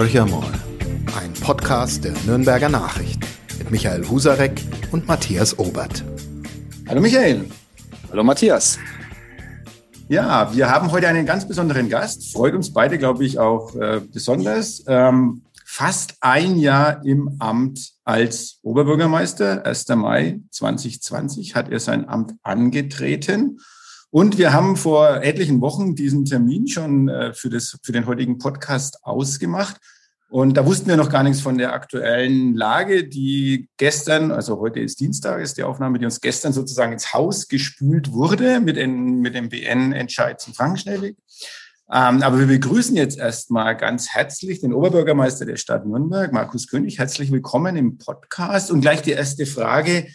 Horchamol, ein Podcast der Nürnberger Nachrichten mit Michael Husarek und Matthias Obert. Hallo Michael. Hallo Matthias. Ja, wir haben heute einen ganz besonderen Gast. Freut uns beide, glaube ich, auch äh, besonders. Ähm, fast ein Jahr im Amt als Oberbürgermeister. 1. Mai 2020 hat er sein Amt angetreten. Und wir haben vor etlichen Wochen diesen Termin schon äh, für, das, für den heutigen Podcast ausgemacht. Und da wussten wir noch gar nichts von der aktuellen Lage, die gestern, also heute ist Dienstag, ist die Aufnahme, die uns gestern sozusagen ins Haus gespült wurde mit, den, mit dem BN-Entscheid zum Frankenschnellweg. Ähm, aber wir begrüßen jetzt erstmal ganz herzlich den Oberbürgermeister der Stadt Nürnberg, Markus König. Herzlich willkommen im Podcast. Und gleich die erste Frage.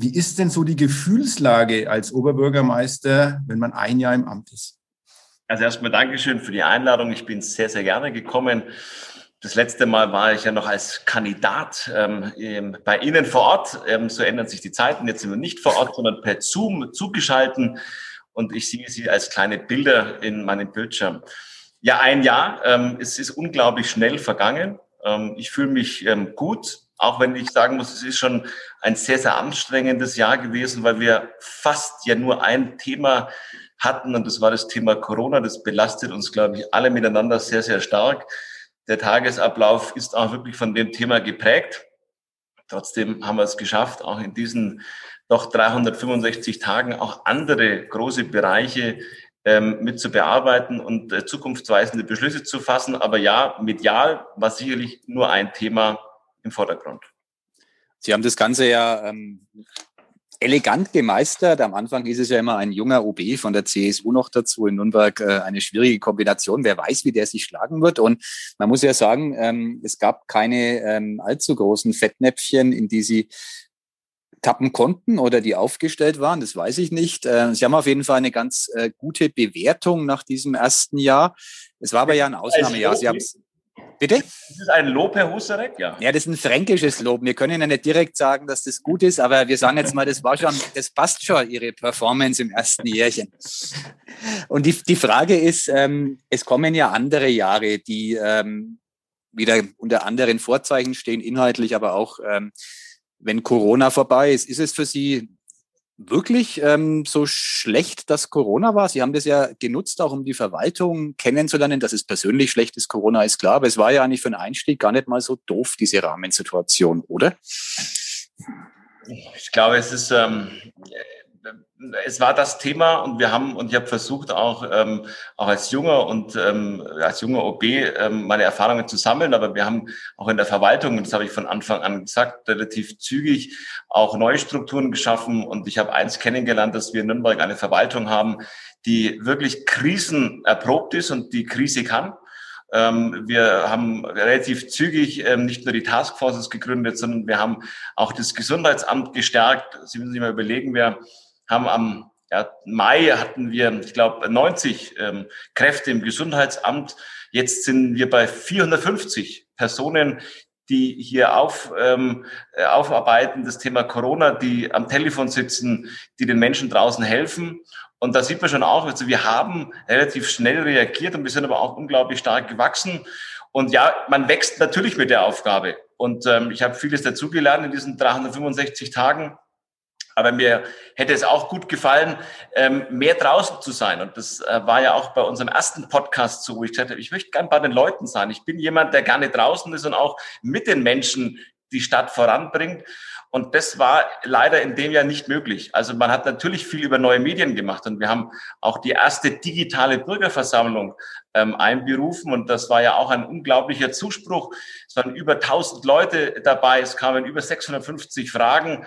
Wie ist denn so die Gefühlslage als Oberbürgermeister, wenn man ein Jahr im Amt ist? Also erstmal Dankeschön für die Einladung. Ich bin sehr, sehr gerne gekommen. Das letzte Mal war ich ja noch als Kandidat ähm, bei Ihnen vor Ort. Ähm, so ändern sich die Zeiten. Jetzt sind wir nicht vor Ort, sondern per Zoom zugeschalten. Und ich sehe Sie als kleine Bilder in meinem Bildschirm. Ja, ein Jahr. Ähm, es ist unglaublich schnell vergangen. Ähm, ich fühle mich ähm, gut auch wenn ich sagen muss, es ist schon ein sehr, sehr anstrengendes Jahr gewesen, weil wir fast ja nur ein Thema hatten und das war das Thema Corona. Das belastet uns, glaube ich, alle miteinander sehr, sehr stark. Der Tagesablauf ist auch wirklich von dem Thema geprägt. Trotzdem haben wir es geschafft, auch in diesen doch 365 Tagen auch andere große Bereiche ähm, mit zu bearbeiten und äh, zukunftsweisende Beschlüsse zu fassen. Aber ja, medial war sicherlich nur ein Thema im Vordergrund. Sie haben das Ganze ja ähm, elegant gemeistert. Am Anfang ist es ja immer ein junger OB von der CSU noch dazu in Nürnberg äh, eine schwierige Kombination. Wer weiß, wie der sich schlagen wird. Und man muss ja sagen, ähm, es gab keine ähm, allzu großen Fettnäpfchen, in die Sie tappen konnten oder die aufgestellt waren, das weiß ich nicht. Äh, Sie haben auf jeden Fall eine ganz äh, gute Bewertung nach diesem ersten Jahr. Es war aber ja ein Ausnahmejahr. Sie haben Bitte? Das ist ein Lob, Herr Husarek, ja. Ja, das ist ein fränkisches Lob. Wir können ja nicht direkt sagen, dass das gut ist, aber wir sagen jetzt mal, das war schon, das passt schon, Ihre Performance im ersten Jährchen. Und die, die Frage ist, ähm, es kommen ja andere Jahre, die ähm, wieder unter anderen Vorzeichen stehen, inhaltlich, aber auch, ähm, wenn Corona vorbei ist, ist es für Sie wirklich ähm, so schlecht, dass Corona war? Sie haben das ja genutzt, auch um die Verwaltung kennenzulernen. Dass es persönlich schlecht ist, Corona ist klar, aber es war ja eigentlich für einen Einstieg gar nicht mal so doof, diese Rahmensituation, oder? Ich glaube, es ist ähm, es war das Thema und wir haben und ich habe versucht auch ähm, auch als junger und ähm, als junger OB ähm, meine Erfahrungen zu sammeln, aber wir haben auch in der Verwaltung, und das habe ich von Anfang an gesagt, relativ zügig auch neue Strukturen geschaffen und ich habe eins kennengelernt, dass wir in Nürnberg eine Verwaltung haben, die wirklich krisenerprobt ist und die Krise kann. Ähm, wir haben relativ zügig ähm, nicht nur die Taskforces gegründet, sondern wir haben auch das Gesundheitsamt gestärkt. Sie müssen sich mal überlegen, wer haben am ja, Mai hatten wir, ich glaube, 90 ähm, Kräfte im Gesundheitsamt. Jetzt sind wir bei 450 Personen, die hier auf, ähm, äh, aufarbeiten, das Thema Corona, die am Telefon sitzen, die den Menschen draußen helfen. Und da sieht man schon auch, also wir haben relativ schnell reagiert und wir sind aber auch unglaublich stark gewachsen. Und ja, man wächst natürlich mit der Aufgabe. Und ähm, ich habe vieles dazugelernt in diesen 365 Tagen. Aber mir hätte es auch gut gefallen, ähm, mehr draußen zu sein. Und das äh, war ja auch bei unserem ersten Podcast so, wo ich gesagt habe, ich möchte gern bei den Leuten sein. Ich bin jemand, der gerne draußen ist und auch mit den Menschen die Stadt voranbringt. Und das war leider in dem Jahr nicht möglich. Also man hat natürlich viel über neue Medien gemacht und wir haben auch die erste digitale Bürgerversammlung ähm, einberufen und das war ja auch ein unglaublicher Zuspruch. Es waren über 1000 Leute dabei, es kamen über 650 Fragen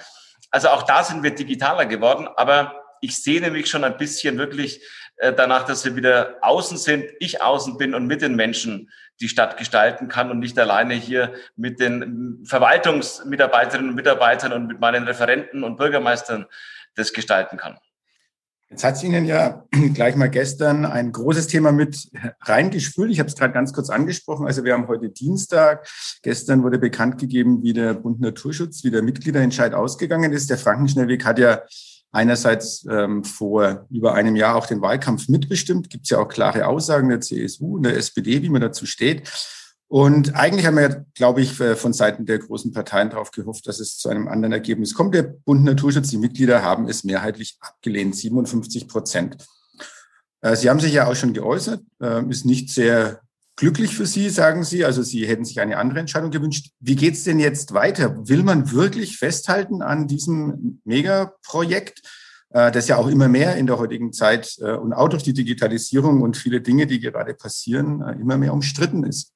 also auch da sind wir digitaler geworden, aber ich sehne mich schon ein bisschen wirklich äh, danach, dass wir wieder außen sind, ich außen bin und mit den Menschen die Stadt gestalten kann und nicht alleine hier mit den Verwaltungsmitarbeiterinnen und Mitarbeitern und mit meinen Referenten und Bürgermeistern das gestalten kann. Jetzt hat es Ihnen ja gleich mal gestern ein großes Thema mit reingespült. Ich habe es gerade ganz kurz angesprochen. Also wir haben heute Dienstag. Gestern wurde bekannt gegeben, wie der Bund Naturschutz, wie der Mitgliederentscheid ausgegangen ist. Der Frankenschnellweg hat ja einerseits ähm, vor über einem Jahr auch den Wahlkampf mitbestimmt. Gibt es ja auch klare Aussagen der CSU und der SPD, wie man dazu steht. Und eigentlich haben wir, glaube ich, äh, von Seiten der großen Parteien darauf gehofft, dass es zu einem anderen Ergebnis kommt. Der Bund Naturschutz, die Mitglieder haben es mehrheitlich abgelehnt, 57 Prozent. Äh, Sie haben sich ja auch schon geäußert, äh, ist nicht sehr glücklich für Sie, sagen Sie. Also Sie hätten sich eine andere Entscheidung gewünscht. Wie geht es denn jetzt weiter? Will man wirklich festhalten an diesem Megaprojekt? das ja auch immer mehr in der heutigen Zeit und auch durch die Digitalisierung und viele Dinge, die gerade passieren, immer mehr umstritten ist.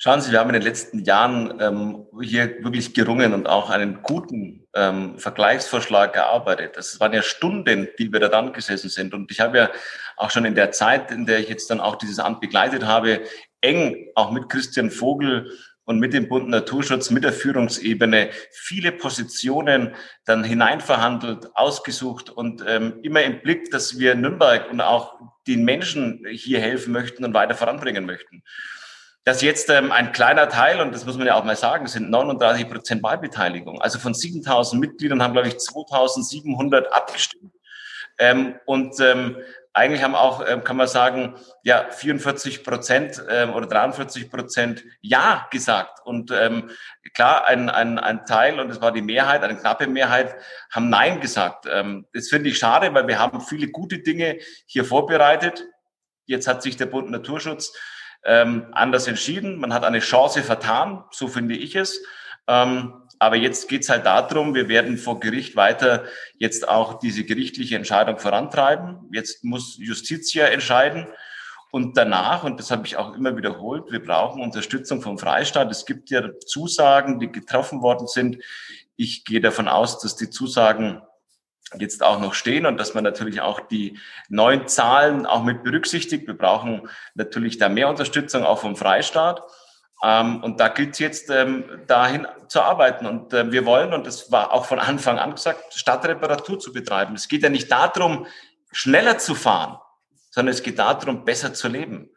Schauen Sie, wir haben in den letzten Jahren ähm, hier wirklich gerungen und auch einen guten ähm, Vergleichsvorschlag gearbeitet. Das waren ja Stunden, die wir da dran gesessen sind. Und ich habe ja auch schon in der Zeit, in der ich jetzt dann auch dieses Amt begleitet habe, eng auch mit Christian Vogel und mit dem Bund Naturschutz, mit der Führungsebene viele Positionen dann hineinverhandelt, ausgesucht und ähm, immer im Blick, dass wir Nürnberg und auch den Menschen hier helfen möchten und weiter voranbringen möchten dass jetzt ähm, ein kleiner Teil, und das muss man ja auch mal sagen, sind 39 Prozent Wahlbeteiligung. Also von 7000 Mitgliedern haben, glaube ich, 2700 abgestimmt. Ähm, und ähm, eigentlich haben auch, ähm, kann man sagen, ja, 44 Prozent ähm, oder 43 Prozent Ja gesagt. Und ähm, klar, ein, ein, ein Teil, und es war die Mehrheit, eine knappe Mehrheit, haben Nein gesagt. Ähm, das finde ich schade, weil wir haben viele gute Dinge hier vorbereitet. Jetzt hat sich der Bund Naturschutz ähm, anders entschieden. Man hat eine Chance vertan, so finde ich es. Ähm, aber jetzt geht's halt darum, wir werden vor Gericht weiter jetzt auch diese gerichtliche Entscheidung vorantreiben. Jetzt muss Justitia entscheiden. Und danach, und das habe ich auch immer wiederholt, wir brauchen Unterstützung vom Freistaat. Es gibt ja Zusagen, die getroffen worden sind. Ich gehe davon aus, dass die Zusagen jetzt auch noch stehen und dass man natürlich auch die neuen Zahlen auch mit berücksichtigt. Wir brauchen natürlich da mehr Unterstützung auch vom Freistaat. Ähm, und da gilt es jetzt ähm, dahin zu arbeiten. Und äh, wir wollen, und das war auch von Anfang an gesagt, Stadtreparatur zu betreiben. Es geht ja nicht darum, schneller zu fahren, sondern es geht darum, besser zu leben.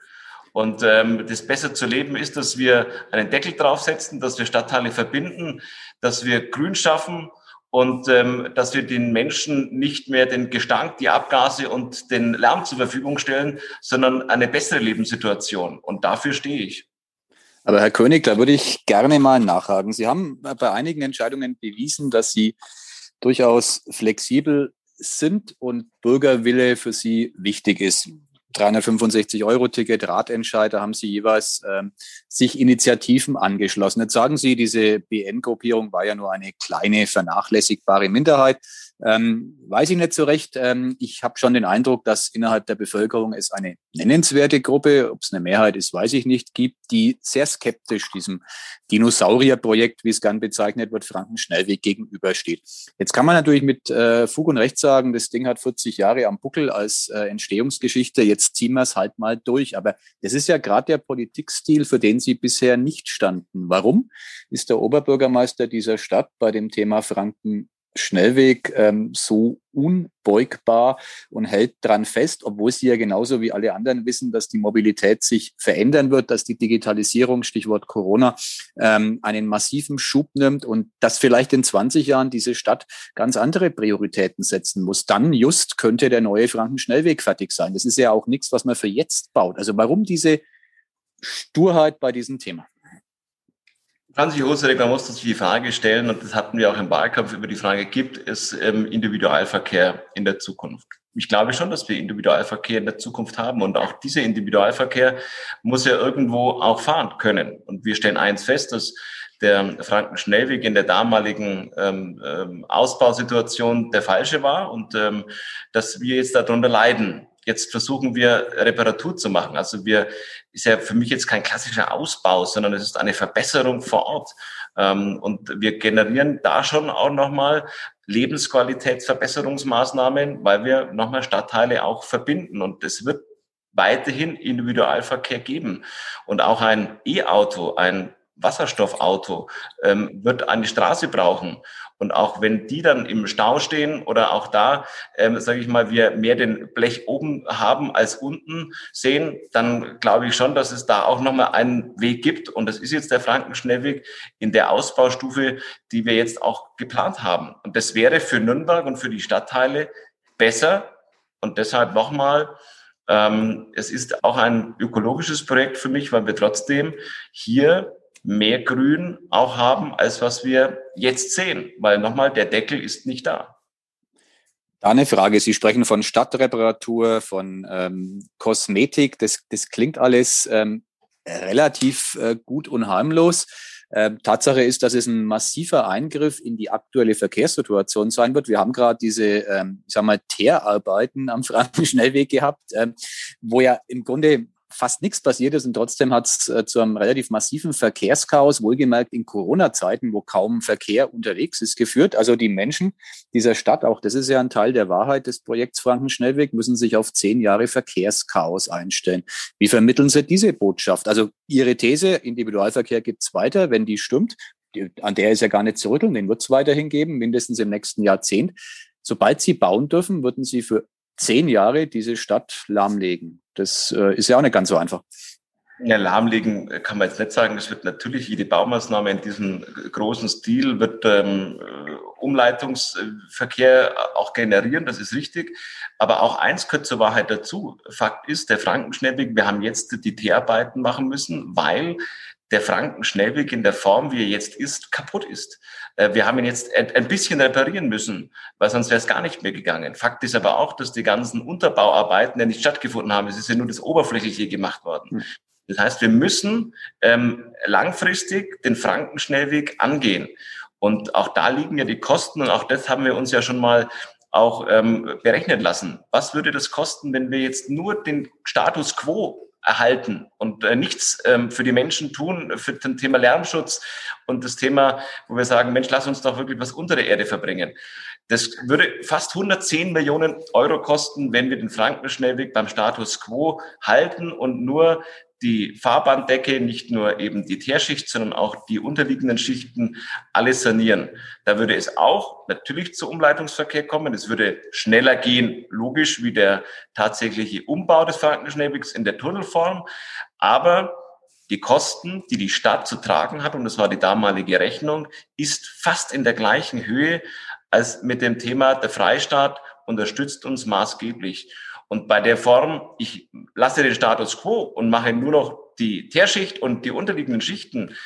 Und ähm, das besser zu leben ist, dass wir einen Deckel draufsetzen, dass wir Stadtteile verbinden, dass wir Grün schaffen und ähm, dass wir den Menschen nicht mehr den Gestank, die Abgase und den Lärm zur Verfügung stellen, sondern eine bessere Lebenssituation. Und dafür stehe ich. Aber Herr König, da würde ich gerne mal nachhaken. Sie haben bei einigen Entscheidungen bewiesen, dass Sie durchaus flexibel sind und Bürgerwille für Sie wichtig ist. 365-Euro-Ticket, Ratentscheider haben Sie jeweils ähm, sich Initiativen angeschlossen. Jetzt sagen Sie, diese BN-Gruppierung war ja nur eine kleine, vernachlässigbare Minderheit. Ähm, weiß ich nicht so recht. Ähm, ich habe schon den Eindruck, dass innerhalb der Bevölkerung es eine nennenswerte Gruppe, ob es eine Mehrheit ist, weiß ich nicht, gibt, die sehr skeptisch diesem Dinosaurierprojekt, wie es gern bezeichnet wird, Franken-Schnellweg gegenübersteht. Jetzt kann man natürlich mit äh, Fug und Recht sagen, das Ding hat 40 Jahre am Buckel als äh, Entstehungsgeschichte, jetzt ziehen wir es halt mal durch. Aber das ist ja gerade der Politikstil, für den Sie bisher nicht standen. Warum ist der Oberbürgermeister dieser Stadt bei dem Thema Franken Schnellweg ähm, so unbeugbar und hält dran fest, obwohl sie ja genauso wie alle anderen wissen, dass die Mobilität sich verändern wird, dass die Digitalisierung, Stichwort Corona, ähm, einen massiven Schub nimmt und dass vielleicht in 20 Jahren diese Stadt ganz andere Prioritäten setzen muss. Dann just könnte der neue Franken-Schnellweg fertig sein. Das ist ja auch nichts, was man für jetzt baut. Also warum diese Sturheit bei diesem Thema? Franzi Hosarek, man muss sich die Frage stellen, und das hatten wir auch im Wahlkampf über die Frage, gibt es ähm, Individualverkehr in der Zukunft? Ich glaube schon, dass wir Individualverkehr in der Zukunft haben und auch dieser Individualverkehr muss ja irgendwo auch fahren können. Und wir stellen eins fest, dass der Franken-Schnellweg in der damaligen ähm, ähm, Ausbausituation der falsche war und ähm, dass wir jetzt darunter leiden. Jetzt versuchen wir Reparatur zu machen. Also wir ist ja für mich jetzt kein klassischer Ausbau, sondern es ist eine Verbesserung vor Ort. Ähm, und wir generieren da schon auch nochmal Lebensqualitätsverbesserungsmaßnahmen, weil wir nochmal Stadtteile auch verbinden. Und es wird weiterhin Individualverkehr geben. Und auch ein E-Auto, ein Wasserstoffauto ähm, wird eine Straße brauchen. Und auch wenn die dann im Stau stehen oder auch da, ähm, sage ich mal, wir mehr den Blech oben haben als unten sehen, dann glaube ich schon, dass es da auch nochmal einen Weg gibt. Und das ist jetzt der Frankenschnellweg in der Ausbaustufe, die wir jetzt auch geplant haben. Und das wäre für Nürnberg und für die Stadtteile besser. Und deshalb nochmal, Ähm, es ist auch ein ökologisches Projekt für mich, weil wir trotzdem hier mehr Grün auch haben, als was wir jetzt sehen. Weil nochmal, der Deckel ist nicht da. Da eine Frage. Sie sprechen von Stadtreparatur, von ähm, Kosmetik. Das, das klingt alles ähm, relativ äh, gut und harmlos. Ähm, Tatsache ist, dass es ein massiver Eingriff in die aktuelle Verkehrssituation sein wird. Wir haben gerade diese, ähm, ich sag mal, Teerarbeiten am Frankenschnellweg gehabt, ähm, wo ja im Grunde fast nichts passiert ist und trotzdem hat es äh, zu einem relativ massiven Verkehrschaos, wohlgemerkt in Corona-Zeiten, wo kaum Verkehr unterwegs ist, geführt. Also die Menschen dieser Stadt, auch das ist ja ein Teil der Wahrheit des Projekts Frankenschnellweg, müssen sich auf zehn Jahre Verkehrschaos einstellen. Wie vermitteln Sie diese Botschaft? Also Ihre These, Individualverkehr gibt's weiter, wenn die stimmt, an der ist ja gar nicht zu rütteln, den wird es weiterhin geben, mindestens im nächsten Jahrzehnt. Sobald Sie bauen dürfen, würden Sie für zehn Jahre diese Stadt lahmlegen. Das äh, ist ja auch nicht ganz so einfach. Ja, lahmlegen kann man jetzt nicht sagen. Es wird natürlich jede Baumaßnahme in diesem großen Stil wird ähm, Umleitungsverkehr auch generieren. Das ist richtig. Aber auch eins gehört zur Wahrheit dazu. Fakt ist, der Frankenschnellweg, wir haben jetzt die Teearbeiten machen müssen, weil der Frankenschnellweg in der Form, wie er jetzt ist, kaputt ist. Äh, wir haben ihn jetzt ein bisschen reparieren müssen, weil sonst wäre es gar nicht mehr gegangen. Fakt ist aber auch, dass die ganzen Unterbauarbeiten ja nicht stattgefunden haben. Es ist ja nur das Oberflächliche gemacht worden. Hm. Das heißt, wir müssen ähm, langfristig den Frankenschnellweg angehen. Und auch da liegen ja die Kosten und auch das haben wir uns ja schon mal auch ähm, berechnet lassen. Was würde das kosten, wenn wir jetzt nur den Status quo erhalten und äh, nichts ähm, für die Menschen tun, für das Thema Lärmschutz und das Thema, wo wir sagen, Mensch, lass uns doch wirklich was unter der Erde verbringen. Das würde fast 110 Millionen Euro kosten, wenn wir den Frankenschnellweg beim Status quo halten und nur die Fahrbahndecke, nicht nur eben die Teerschicht, sondern auch die unterliegenden Schichten alles sanieren. Da würde es auch natürlich zu Umleitungsverkehr kommen. Es würde schneller gehen, logisch, wie der tatsächliche Umbau des Frankenschnellwegs in der Tunnelform. Aber die Kosten, die die Stadt zu tragen hat, und das war die damalige Rechnung, ist fast in der gleichen Höhe als mit dem Thema der Freistaat unterstützt uns maßgeblich. Und bei der Form, ich lasse den Status quo und mache nur noch die Teerschicht und die unterliegenden Schichten,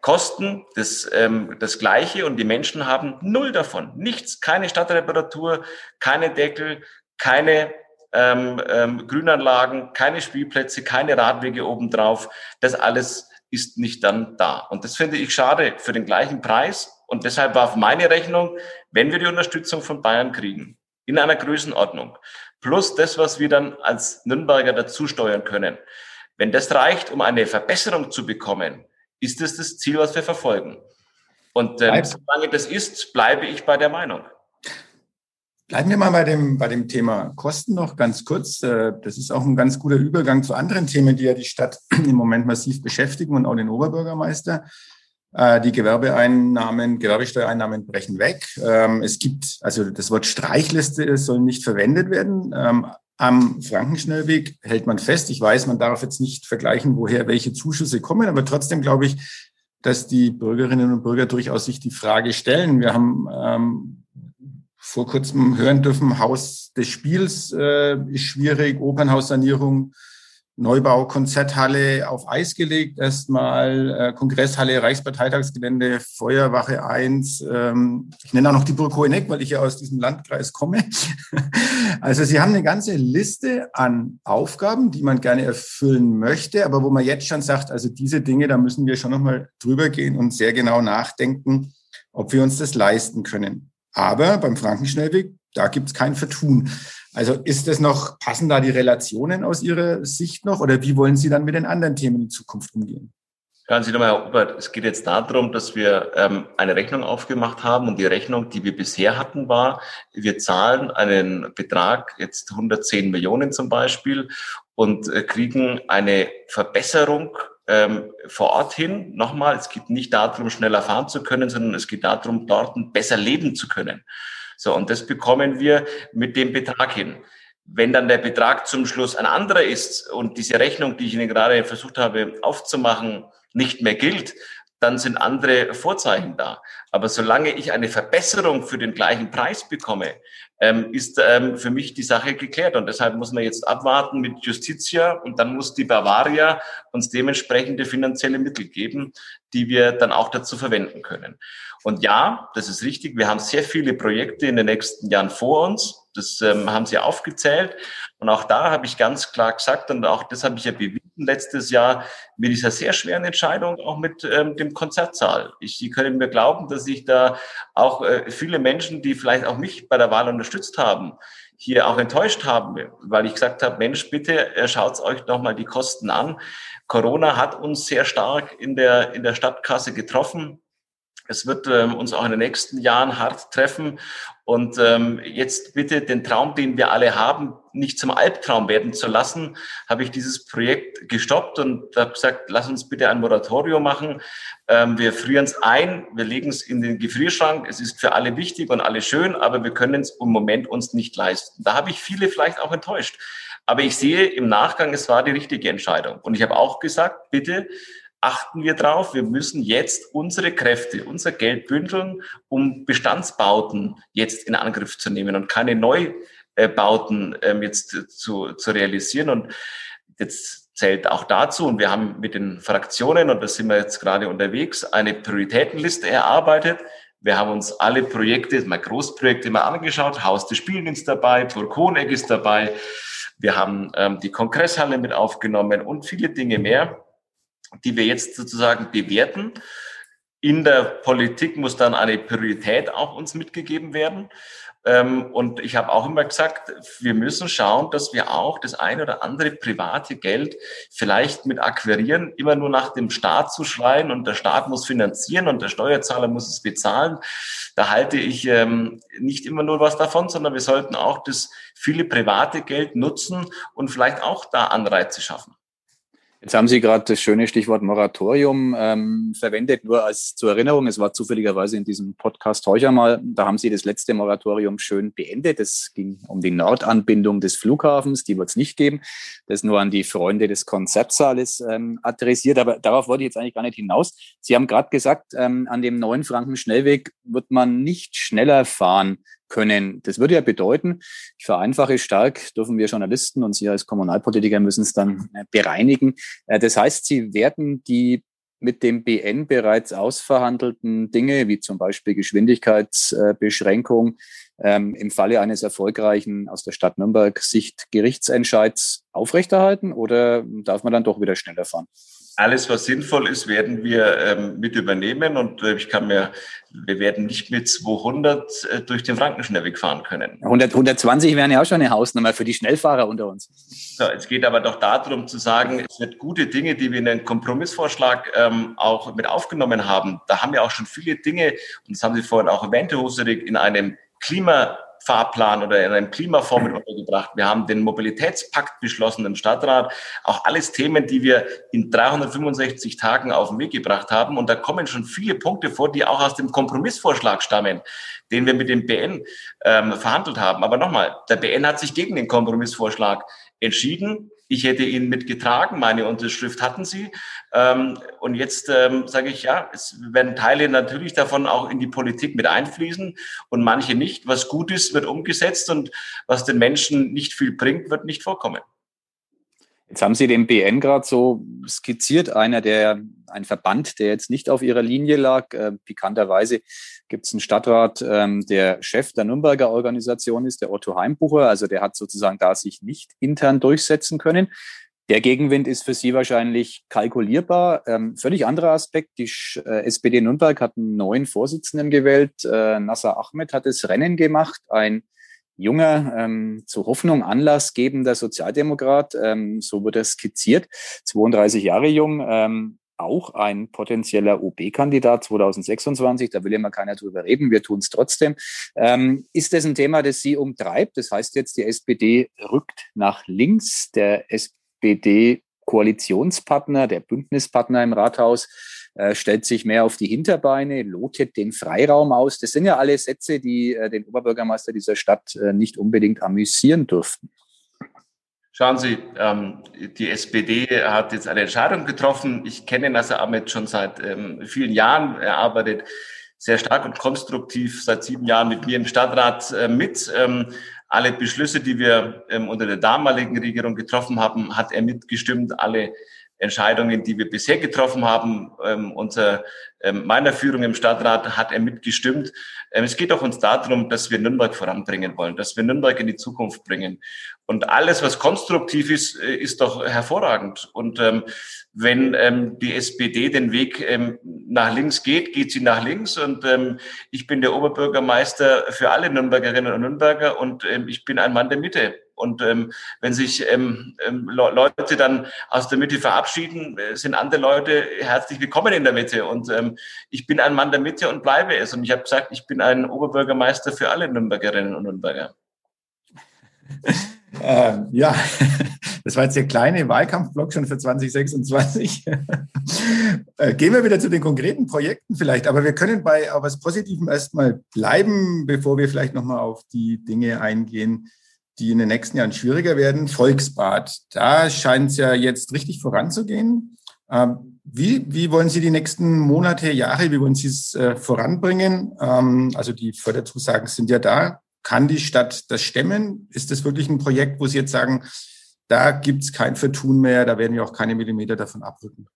kosten das, ähm, das Gleiche und die Menschen haben null davon. Nichts, keine Stadtreparatur, keine Deckel, keine ähm, ähm, Grünanlagen, keine Spielplätze, keine Radwege obendrauf. Das alles ist nicht dann da. Und das finde ich schade für den gleichen Preis. Und deshalb war auf meine Rechnung, wenn wir die Unterstützung von Bayern kriegen, in einer Größenordnung, plus das, was wir dann als Nürnberger dazu steuern können. Wenn das reicht, um eine Verbesserung zu bekommen, ist es das Ziel, was wir verfolgen. Und ähm, solange das ist, bleibe ich bei der Meinung. Bleiben wir mal bei dem, bei dem Thema Kosten noch ganz kurz. Äh, das ist auch ein ganz guter Übergang zu anderen Themen, die ja die Stadt im Moment massiv beschäftigen und auch den Oberbürgermeister. Äh, die Gewerbeeinnahmen, Gewerbesteuereinnahmen brechen weg. Ähm, es gibt, also das Wort Streichliste soll nicht verwendet werden. Ähm, am Frankenschnellweg hält man fest. Ich weiß, man darf jetzt nicht vergleichen, woher welche Zuschüsse kommen, aber trotzdem glaube ich, dass die Bürgerinnen und Bürger durchaus sich die Frage stellen. Wir haben ähm, vor kurzem hören dürfen, Haus des Spiels äh, ist schwierig, Opernhaussanierung Neubau, Konzerthalle auf Eis gelegt, erstmal äh, Kongresshalle, Reichsparteitagsgelände, Feuerwache 1. Ähm, ich nenne auch noch die Burg Hoheneck, weil ich ja aus diesem Landkreis komme. also Sie haben eine ganze Liste an Aufgaben, die man gerne erfüllen möchte, aber wo man jetzt schon sagt, also diese Dinge, da müssen wir schon nochmal drüber gehen und sehr genau nachdenken, ob wir uns das leisten können. Aber beim Frankenschnellweg, da gibt es kein Vertun. Also ist das noch, passen da die Relationen aus Ihrer Sicht noch oder wie wollen Sie dann mit den anderen Themen in Zukunft umgehen? Hören Sie nochmal, Herr Obert, es geht jetzt darum, dass wir ähm, eine Rechnung aufgemacht haben und die Rechnung, die wir bisher hatten, war, wir zahlen einen Betrag, jetzt 110 Millionen zum Beispiel, und äh, kriegen eine Verbesserung ähm, vor Ort hin. Nochmal, es geht nicht darum, schneller fahren zu können, sondern es geht darum, dort besser leben zu können. So, und das bekommen wir mit dem Betrag hin. Wenn dann der Betrag zum Schluss ein anderer ist und diese Rechnung, die ich Ihnen gerade versucht habe aufzumachen, nicht mehr gilt, dann sind andere Vorzeichen da. Aber solange ich eine Verbesserung für den gleichen Preis bekomme, ähm, ist ähm, für mich die Sache geklärt. Und deshalb muss man jetzt abwarten mit Justitia und dann muss die Bavaria uns dementsprechende finanzielle Mittel geben, die wir dann auch dazu verwenden können. Und ja, das ist richtig, wir haben sehr viele Projekte in den nächsten Jahren vor uns. Das ähm, haben Sie aufgezählt. Und auch da habe ich ganz klar gesagt, und auch das habe ich ja bewiesen letztes Jahr, mit dieser sehr schweren Entscheidung auch mit ähm, dem Konzertsaal. Ich, Sie können mir glauben, dass ich da auch äh, viele Menschen, die vielleicht auch mich bei der Wahl unterstützt haben, hier auch enttäuscht haben, weil ich gesagt habe, Mensch, bitte äh, schaut euch nochmal die Kosten an. Corona hat uns sehr stark in der, in der Stadtkasse getroffen. Es wird ähm, uns auch in den nächsten Jahren hart treffen. Und ähm, jetzt bitte den Traum, den wir alle haben, nicht zum Albtraum werden zu lassen, habe ich dieses Projekt gestoppt und habe gesagt, lass uns bitte ein Moratorium machen. Ähm, wir frieren es ein, wir legen es in den Gefrierschrank. Es ist für alle wichtig und alle schön, aber wir können es im Moment uns nicht leisten. Da habe ich viele vielleicht auch enttäuscht. Aber ich sehe im Nachgang, es war die richtige Entscheidung. Und ich habe auch gesagt, bitte achten wir drauf, wir müssen jetzt unsere Kräfte, unser Geld bündeln, um Bestandsbauten jetzt in Angriff zu nehmen und keine Neubauten ähm, jetzt zu, zu realisieren. Und jetzt zählt auch dazu, und wir haben mit den Fraktionen, und da sind wir jetzt gerade unterwegs, eine Prioritätenliste erarbeitet. Wir haben uns alle Projekte, mal Großprojekte mal angeschaut. Haus des Spielen ist dabei, Burg Hoheneck ist dabei. Wir haben ähm, die Kongresshalle mit aufgenommen und viele Dinge mehr die wir jetzt sozusagen bewerten. In der Politik muss dann eine Priorität auch uns mitgegeben werden. Ähm, und ich habe auch immer gesagt, wir müssen schauen, dass wir auch das ein oder andere private Geld vielleicht mit akquirieren, immer nur nach dem Staat zu schreien und der Staat muss finanzieren und der Steuerzahler muss es bezahlen. Da halte ich ähm, nicht immer nur was davon, sondern wir sollten auch das viele private Geld nutzen und vielleicht auch da Anreize schaffen. Jetzt haben Sie gerade das schöne Stichwort Moratorium ähm, verwendet, nur als zur Erinnerung. Es war zufälligerweise in diesem Podcast heute mal, da haben Sie das letzte Moratorium schön beendet. Es ging um die Nordanbindung des Flughafens, die wird es nicht geben. Das nur an die Freunde des Konzeptsaales ähm, adressiert. Aber darauf wollte ich jetzt eigentlich gar nicht hinaus. Sie haben gerade gesagt, ähm, an dem neuen Franken-Schnellweg wird man nicht schneller fahren können. Das würde ja bedeuten, ich vereinfache stark, dürfen wir Journalisten und Sie als Kommunalpolitiker müssen es dann äh, bereinigen. Äh, das heißt, Sie werden die mit dem BN bereits ausverhandelten Dinge, wie zum Beispiel Geschwindigkeitsbeschränkung, ähm, im Falle eines erfolgreichen aus der Stadt Nürnberg Sicht Gerichtsentscheids aufrechterhalten oder darf man dann doch wieder schneller fahren? alles, was sinnvoll ist, werden wir ähm, mit übernehmen und äh, ich kann mir, wir werden nicht mit 200 äh, durch den Frankenschnellweg fahren können. 100, 120 wären ja auch schon eine Hausnummer für die Schnellfahrer unter uns. So, es geht aber doch darum zu sagen, es wird gute Dinge, die wir in den Kompromissvorschlag ähm, auch mit aufgenommen haben. Da haben wir auch schon viele Dinge, und das haben Sie vorhin auch erwähnt, Herr Huserik, in einem Klima Fahrplan oder in einem Klimafonds mit untergebracht. Wir haben den Mobilitätspakt beschlossen im Stadtrat. Auch alles Themen, die wir in 365 Tagen auf den Weg gebracht haben. Und da kommen schon viele Punkte vor, die auch aus dem Kompromissvorschlag stammen, den wir mit dem BN ähm, verhandelt haben. Aber nochmal, der BN hat sich gegen den Kompromissvorschlag entschieden. Ich hätte ihn mitgetragen, meine Unterschrift hatten sie. Ähm, und jetzt ähm, sage ich, ja, es werden Teile natürlich davon auch in die Politik mit einfließen und manche nicht. Was gut ist, wird umgesetzt und was den Menschen nicht viel bringt, wird nicht vorkommen. Jetzt haben Sie den BN gerade so skizziert, einer der, ein Verband, der jetzt nicht auf Ihrer Linie lag. Äh, pikanterweise gibt es einen Stadtrat, ähm, der Chef der Nürnberger Organisation ist, der Otto Heimbucher. Also der hat sozusagen da sich nicht intern durchsetzen können. Der Gegenwind ist für Sie wahrscheinlich kalkulierbar. Ähm, völlig anderer Aspekt. Die äh, SPD Nürnberg hat einen neuen Vorsitzenden gewählt. Äh, Nasser Ahmed hat das Rennen gemacht. Ein junger, ähm, zu Hoffnung Anlass gebender Sozialdemokrat, ähm, so wird er skizziert, 32 Jahre jung, ähm, auch ein potenzieller OB-Kandidat 2026, da will immer keiner drüber reden, wir tun es trotzdem. Ähm, ist das ein Thema, das Sie umtreibt? Das heißt jetzt, die SPD rückt nach links, der SPD-Koalitionspartner, der Bündnispartner im Rathaus äh, stellt sich mehr auf die Hinterbeine, lotet den Freiraum aus. Das sind ja alle Sätze, die äh, den Oberbürgermeister dieser Stadt äh, nicht unbedingt amüsieren dürften. Schauen Sie, ähm, die SPD hat jetzt eine Entscheidung getroffen. Ich kenne Nasser Ahmed schon seit ähm, vielen Jahren. Er arbeitet sehr stark und konstruktiv seit sieben Jahren mit mir im Stadtrat mit. Ähm, alle Beschlüsse, die wir unter der damaligen Regierung getroffen haben, hat er mitgestimmt. Alle Entscheidungen, die wir bisher getroffen haben, ähm, unter ähm, meiner Führung im Stadtrat hat er mitgestimmt. Ähm, es geht auch uns darum, dass wir Nürnberg voranbringen wollen, dass wir Nürnberg in die Zukunft bringen. Und alles, was konstruktiv ist, äh, ist doch hervorragend. Und ähm, wenn ähm, die SPD den Weg ähm, nach links geht, geht sie nach links. Und ähm, ich bin der Oberbürgermeister für alle Nürnbergerinnen und Nürnberger und ähm, ich bin ein Mann der Mitte. Und ähm, wenn sich ähm, ähm, Leute dann aus der Mitte verabschieden, äh, sind andere Leute herzlich willkommen in der Mitte. Und ähm, ich bin ein Mann der Mitte und bleibe es. Und ich habe gesagt, ich bin ein Oberbürgermeister für alle Nürnbergerinnen und Nürnberger. ähm, ja, das war jetzt der kleine Wahlkampfblock schon für 2026. äh, gehen wir wieder zu den konkreten Projekten vielleicht, aber wir können bei was Positivem erstmal bleiben, bevor wir vielleicht nochmal auf die Dinge eingehen, die in den nächsten Jahren schwieriger werden. Volksbad, da scheint es ja jetzt richtig voranzugehen. Ähm, wie, wie wollen Sie die nächsten Monate, Jahre, wie wollen Sie es äh, voranbringen? Ähm, also die Förderzusagen sind ja da. Kann die Stadt das stemmen? Ist das wirklich ein Projekt, wo Sie jetzt sagen, da gibt es kein Vertun mehr, da werden wir auch keine Millimeter davon abrücken?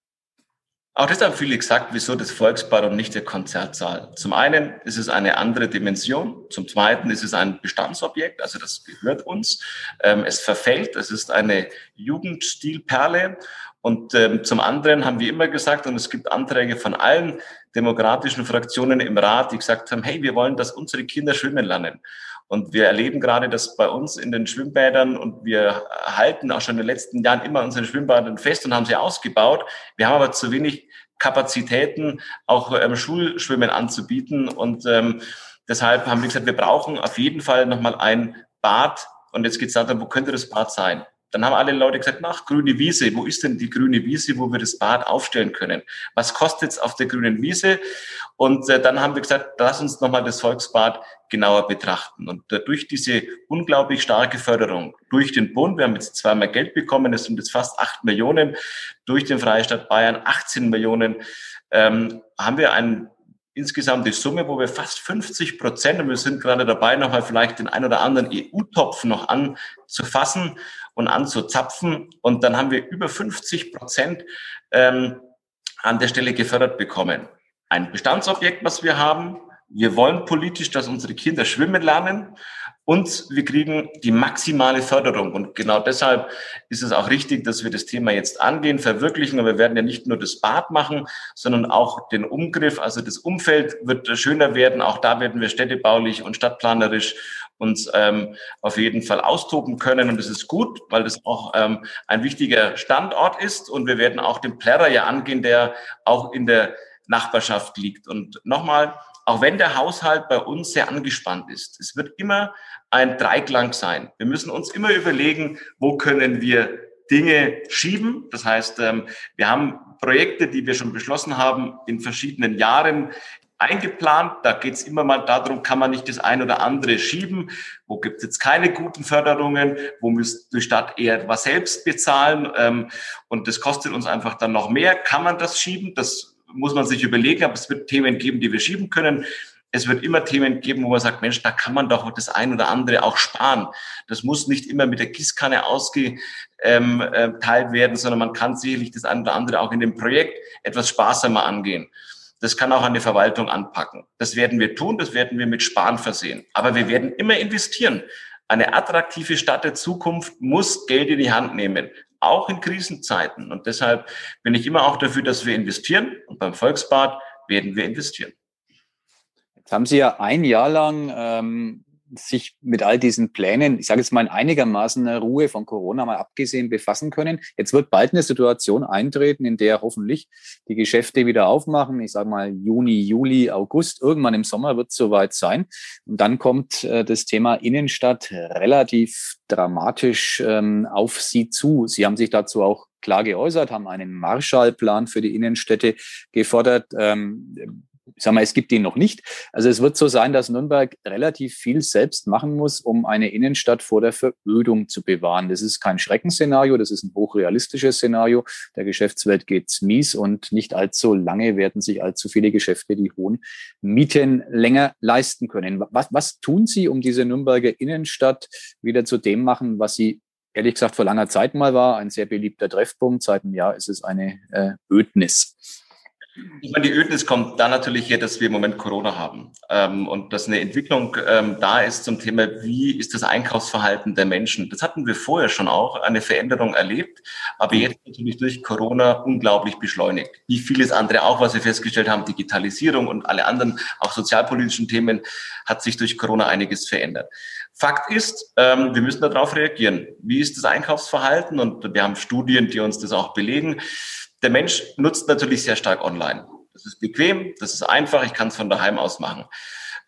Auch das haben viele gesagt, wieso das Volksbad und nicht der Konzertsaal. Zum einen ist es eine andere Dimension, zum zweiten ist es ein Bestandsobjekt, also das gehört uns. Ähm, es verfällt, es ist eine Jugendstilperle und ähm, zum anderen haben wir immer gesagt, und es gibt Anträge von allen demokratischen Fraktionen im Rat, die gesagt haben, hey, wir wollen, dass unsere Kinder schwimmen lernen. Und wir erleben gerade, dass bei uns in den Schwimmbädern und wir halten auch schon in den letzten Jahren immer unsere Schwimmbäder fest und haben sie ausgebaut. Wir haben aber zu wenig Kapazitäten, auch ähm, Schulschwimmen anzubieten. Und ähm, deshalb haben wir gesagt, wir brauchen auf jeden Fall nochmal ein Bad. Und jetzt geht es darum, wo könnte das Bad sein? Dann haben alle Leute gesagt, nach grüne Wiese, wo ist denn die grüne Wiese, wo wir das Bad aufstellen können? Was kostet es auf der grünen Wiese? Und äh, dann haben wir gesagt, lass uns nochmal das Volksbad genauer betrachten. Und äh, durch diese unglaublich starke Förderung durch den Bund, wir haben jetzt zweimal Geld bekommen, das sind jetzt fast acht Millionen, durch den Freistaat Bayern 18 Millionen, ähm, haben wir ein insgesamt die Summe, wo wir fast 50 Prozent, und wir sind gerade dabei, nochmal vielleicht den ein oder anderen EU-Topf noch anzufassen und anzuzapfen. Und dann haben wir über 50 Prozent ähm, an der Stelle gefördert bekommen ein Bestandsobjekt, was wir haben. Wir wollen politisch, dass unsere Kinder schwimmen lernen und wir kriegen die maximale Förderung. Und genau deshalb ist es auch richtig, dass wir das Thema jetzt angehen, verwirklichen. Und wir werden ja nicht nur das Bad machen, sondern auch den Umgriff, also das Umfeld wird schöner werden. Auch da werden wir städtebaulich und stadtplanerisch uns ähm, auf jeden Fall austoben können. Und das ist gut, weil das auch ähm, ein wichtiger Standort ist. Und wir werden auch den Plärrer ja angehen, der auch in der Nachbarschaft liegt. Und nochmal, auch wenn der Haushalt bei uns sehr angespannt ist, es wird immer ein Dreiklang sein. Wir müssen uns immer überlegen, wo können wir Dinge schieben. Das heißt, ähm, wir haben Projekte, die wir schon beschlossen haben, in verschiedenen Jahren eingeplant. Da geht es immer mal darum, kann man nicht das ein oder andere schieben? Wo gibt es jetzt keine guten Förderungen? Wo müsste die Stadt eher etwas selbst bezahlen? Ähm, und das kostet uns einfach dann noch mehr. Kann man das schieben? Das muss man sich überlegen, aber es wird Themen geben, die wir schieben können. Es wird immer Themen geben, wo man sagt, Mensch, da kann man doch das ein oder andere auch sparen. Das muss nicht immer mit der Gießkanne ausgeteilt werden, sondern man kann sicherlich das ein oder andere auch in dem Projekt etwas sparsamer angehen. Das kann auch eine Verwaltung anpacken. Das werden wir tun, das werden wir mit Sparen versehen. Aber wir werden immer investieren. Eine attraktive Stadt der Zukunft muss Geld in die Hand nehmen auch in Krisenzeiten. Und deshalb bin ich immer auch dafür, dass wir investieren. Und beim Volksbad werden wir investieren. Jetzt haben Sie ja ein Jahr lang ähm, sich mit all diesen Plänen, ich sage jetzt mal in einigermaßen Ruhe von Corona mal abgesehen, befassen können. Jetzt wird bald eine Situation eintreten, in der hoffentlich die Geschäfte wieder aufmachen. Ich sage mal Juni, Juli, August. Irgendwann im Sommer wird es soweit sein. Und dann kommt äh, das Thema Innenstadt relativ dramatisch ähm, auf Sie zu. Sie haben sich dazu auch klar geäußert, haben einen Marshallplan für die Innenstädte gefordert. Ähm, ich sag mal, es gibt ihn noch nicht. Also es wird so sein, dass Nürnberg relativ viel selbst machen muss, um eine Innenstadt vor der Verödung zu bewahren. Das ist kein Schreckensszenario, das ist ein hochrealistisches Szenario. Der Geschäftswelt geht's mies und nicht allzu lange werden sich allzu viele Geschäfte die hohen Mieten länger leisten können. Was, was tun Sie, um diese Nürnberger Innenstadt wieder zu dem machen, was sie ehrlich gesagt vor langer Zeit mal war, ein sehr beliebter Treffpunkt. Seit einem Jahr ist es eine äh, Ödnis. Ich meine, die Ödnis kommt da natürlich her, dass wir im Moment Corona haben ähm, und dass eine Entwicklung ähm, da ist zum Thema, wie ist das Einkaufsverhalten der Menschen. Das hatten wir vorher schon auch, eine Veränderung erlebt, aber jetzt natürlich durch Corona unglaublich beschleunigt. Wie vieles andere auch, was wir festgestellt haben, Digitalisierung und alle anderen, auch sozialpolitischen Themen, hat sich durch Corona einiges verändert. Fakt ist, ähm, wir müssen darauf reagieren. Wie ist das Einkaufsverhalten? Und wir haben Studien, die uns das auch belegen. Der Mensch nutzt natürlich sehr stark online. Das ist bequem, das ist einfach, ich kann es von daheim aus machen.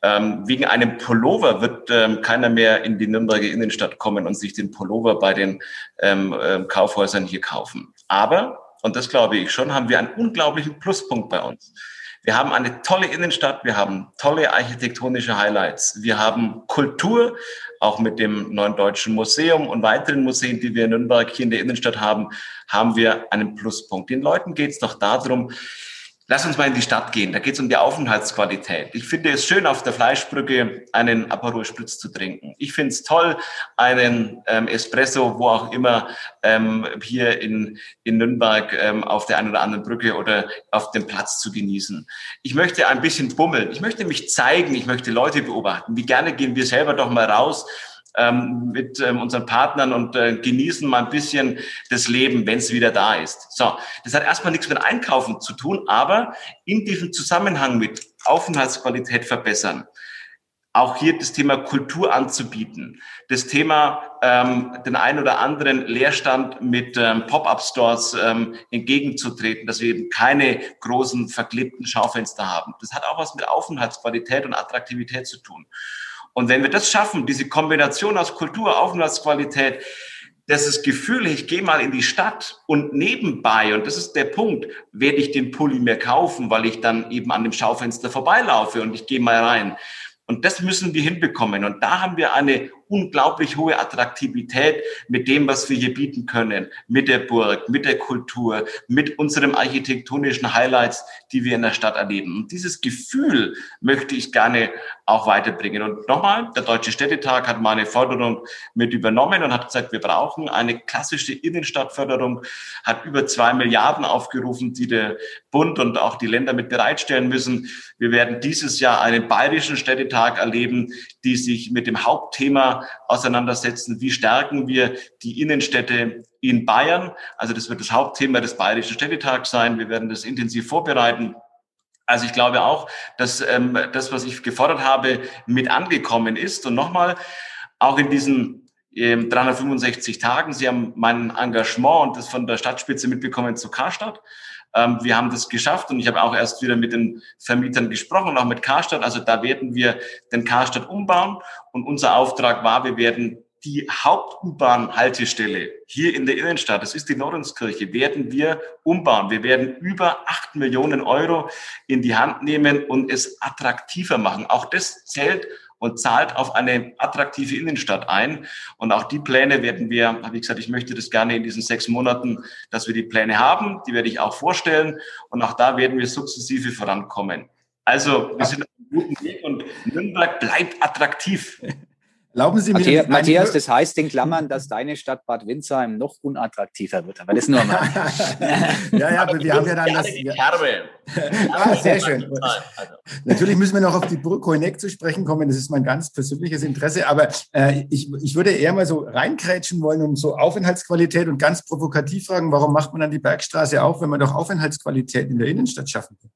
Ähm, wegen einem Pullover wird ähm, keiner mehr in die Nürnberger Innenstadt kommen und sich den Pullover bei den ähm, äh, Kaufhäusern hier kaufen. Aber, und das glaube ich schon, haben wir einen unglaublichen Pluspunkt bei uns. Wir haben eine tolle Innenstadt, wir haben tolle architektonische Highlights, wir haben Kultur, auch mit dem Neuen Deutschen Museum und weiteren Museen, die wir in Nürnberg hier in der Innenstadt haben, haben wir einen Pluspunkt. Den Leuten geht es doch darum, Lass uns mal in die Stadt gehen. Da geht es um die Aufenthaltsqualität. Ich finde es schön, auf der Fleischbrücke einen Aperol Spritz zu trinken. Ich finde es toll, einen ähm, Espresso, wo auch immer, ähm, hier in, in Nürnberg ähm, auf der einen oder anderen Brücke oder auf dem Platz zu genießen. Ich möchte ein bisschen bummeln. Ich möchte mich zeigen. Ich möchte Leute beobachten. Wie gerne gehen wir selber doch mal raus ähm, mit ähm, unseren Partnern und äh, genießen mal ein bisschen das Leben, wenn es wieder da ist. So, das hat erstmal nichts mit Einkaufen zu tun, aber in diesem Zusammenhang mit Aufenthaltsqualität verbessern, auch hier das Thema Kultur anzubieten, das Thema ähm, den einen oder anderen Leerstand mit ähm, Pop-up-Stores ähm, entgegenzutreten, dass wir eben keine großen verklebten Schaufenster haben. Das hat auch was mit Aufenthaltsqualität und Attraktivität zu tun. Und wenn wir das schaffen, diese Kombination aus Kultur, Aufenthaltsqualität, das ist Gefühl, ich gehe mal in die Stadt und nebenbei, und das ist der Punkt, werde ich den Pulli mehr kaufen, weil ich dann eben an dem Schaufenster vorbeilaufe und ich gehe mal rein. Und das müssen wir hinbekommen. Und da haben wir eine unglaublich hohe Attraktivität mit dem, was wir hier bieten können, mit der Burg, mit der Kultur, mit unserem architektonischen Highlights, die wir in der Stadt erleben. Und dieses Gefühl möchte ich gerne auch weiterbringen. Und nochmal, der Deutsche Städtetag hat meine Forderung mit übernommen und hat gesagt, wir brauchen eine klassische Innenstadtförderung, hat über zwei Milliarden aufgerufen, die der Bund und auch die Länder mit bereitstellen müssen. Wir werden dieses Jahr einen bayerischen Städtetag erleben, die sich mit dem Hauptthema auseinandersetzen. Wie stärken wir die Innenstädte in Bayern? Also das wird das Hauptthema des Bayerischen Städtetags sein. Wir werden das intensiv vorbereiten. Also ich glaube auch, dass ähm, das, was ich gefordert habe, mit angekommen ist. Und nochmal, auch in diesen ähm, 365 Tagen, Sie haben mein Engagement und das von der Stadtspitze mitbekommen zu Karstadt. Ähm, wir haben das geschafft und ich habe auch erst wieder mit den Vermietern gesprochen, auch mit Karstadt. Also da werden wir den Karstadt umbauen und unser Auftrag war, wir werden die Haupt-U-Bahn-Haltestelle hier in der Innenstadt, das ist die Nordenskirche, werden wir umbauen. Wir werden über acht Millionen Euro in die Hand nehmen und es attraktiver machen. Auch das zählt und zahlt auf eine attraktive Innenstadt ein. Und auch die Pläne werden wir, habe ich gesagt, ich möchte das gerne in diesen sechs Monaten, dass wir die Pläne haben. Die werde ich auch vorstellen. Und auch da werden wir sukzessive vorankommen. Also wir sind auf einem guten Weg und Nürnberg bleibt attraktiv. Erlauben Sie mir. Matthias, Matthias, das heißt in Klammern, dass deine Stadt Bad Windsheim noch unattraktiver wird. Aber das nur mal. ja, ja, aber wir haben ja dann das. Ja. ah, sehr schön. Also. Natürlich müssen wir noch auf die Burg Hoheneck zu sprechen kommen. Das ist mein ganz persönliches Interesse. Aber äh, ich, ich würde eher mal so reinkrätschen wollen und so Aufenthaltsqualität und ganz provokativ fragen, warum macht man dann die Bergstraße auf, wenn man doch Aufenthaltsqualität in der Innenstadt schaffen will?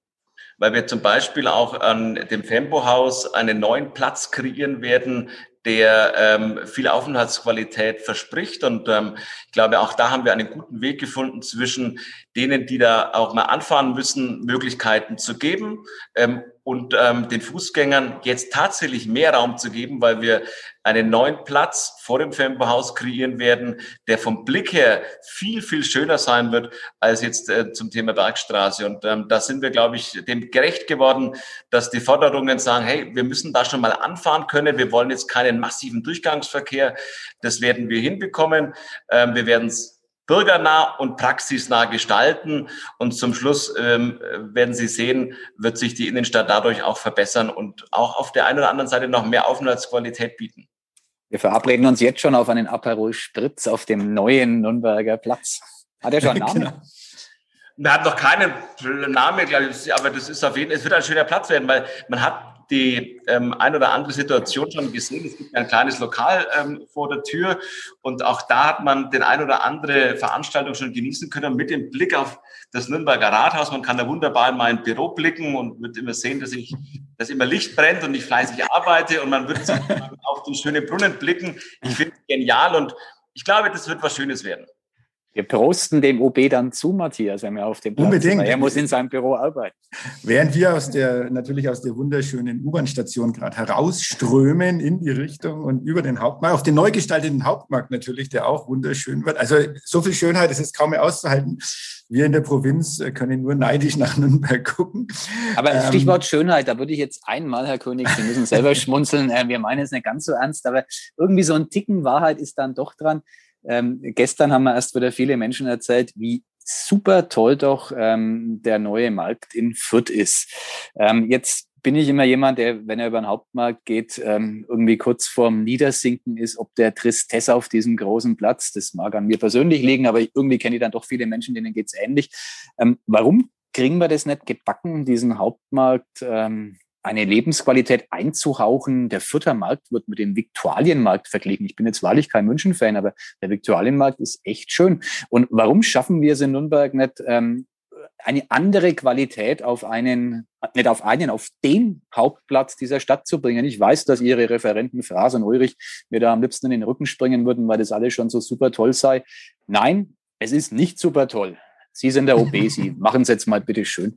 weil wir zum Beispiel auch an dem Fembo-Haus einen neuen Platz kreieren werden, der ähm, viel Aufenthaltsqualität verspricht. Und ähm, ich glaube, auch da haben wir einen guten Weg gefunden zwischen denen, die da auch mal anfahren müssen, Möglichkeiten zu geben. Ähm, und ähm, den Fußgängern jetzt tatsächlich mehr Raum zu geben, weil wir einen neuen Platz vor dem Femperhaus kreieren werden, der vom Blick her viel, viel schöner sein wird als jetzt äh, zum Thema Bergstraße. Und ähm, da sind wir, glaube ich, dem gerecht geworden, dass die Forderungen sagen, hey, wir müssen da schon mal anfahren können. Wir wollen jetzt keinen massiven Durchgangsverkehr. Das werden wir hinbekommen. Ähm, wir werden es bürgernah und praxisnah gestalten. Und zum Schluss ähm, werden Sie sehen, wird sich die Innenstadt dadurch auch verbessern und auch auf der einen oder anderen Seite noch mehr Aufenthaltsqualität bieten. Wir verabreden uns jetzt schon auf einen Aperol Spritz auf dem neuen Nürnberger Platz. Hat er schon einen Namen? genau. Er hat noch keinen Namen, glaube ich, aber das ist auf jeden Fall, es wird ein schöner Platz werden, weil man hat die ähm, ein oder andere Situation schon gesehen. Es gibt ein kleines Lokal ähm, vor der Tür und auch da hat man den ein oder andere Veranstaltung schon genießen können mit dem Blick auf das Nürnberger Rathaus. Man kann da wunderbar in mein Büro blicken und wird immer sehen, dass ich, dass immer Licht brennt und ich fleißig arbeite und man wird auf den schönen Brunnen blicken. Ich finde es genial und ich glaube, das wird was Schönes werden. Wir prosten dem OB dann zu, Matthias, wenn wir auf dem Platz Unbedingt. Sind, er muss in seinem Büro arbeiten. Während wir aus der, natürlich aus der wunderschönen U-Bahn-Station gerade herausströmen in die Richtung und über den Hauptmarkt, auf den neu gestalteten Hauptmarkt natürlich, der auch wunderschön wird. Also so viel Schönheit, es ist kaum mehr auszuhalten. Wir in der Provinz können nur neidisch nach Nürnberg gucken. Aber ähm, Stichwort Schönheit, da würde ich jetzt einmal, Herr König, Sie müssen selber schmunzeln. Äh, wir meinen es nicht ganz so ernst, aber irgendwie so ein Ticken Wahrheit ist dann doch dran. Ähm, gestern haben wir erst wieder viele Menschen erzählt, wie super toll doch ähm, der neue Markt in Fürth ist. Ähm, jetzt bin ich immer jemand, der, wenn er über den Hauptmarkt geht, ähm, irgendwie kurz vorm Niedersinken ist, ob der Tristesse auf diesem großen Platz, das mag an mir persönlich liegen, aber irgendwie kenne ich dann doch viele Menschen, denen geht's ähnlich. Ähm, warum kriegen wir das nicht gebacken, diesen Hauptmarkt ähm, eine Lebensqualität einzuhauchen. Der Fürther Markt wird mit dem Viktualienmarkt verglichen. Ich bin jetzt wahrlich kein München-Fan, aber der Viktualienmarkt ist echt schön. Und warum schaffen wir es in Nürnberg nicht, ähm, eine andere Qualität auf einen, nicht auf einen, auf den Hauptplatz dieser Stadt zu bringen. Ich weiß, dass Ihre Referenten Fraser und Ulrich mir da am liebsten in den Rücken springen würden, weil das alles schon so super toll sei. Nein, es ist nicht super toll. Sie sind der OB, Sie machen es jetzt mal bitte schön.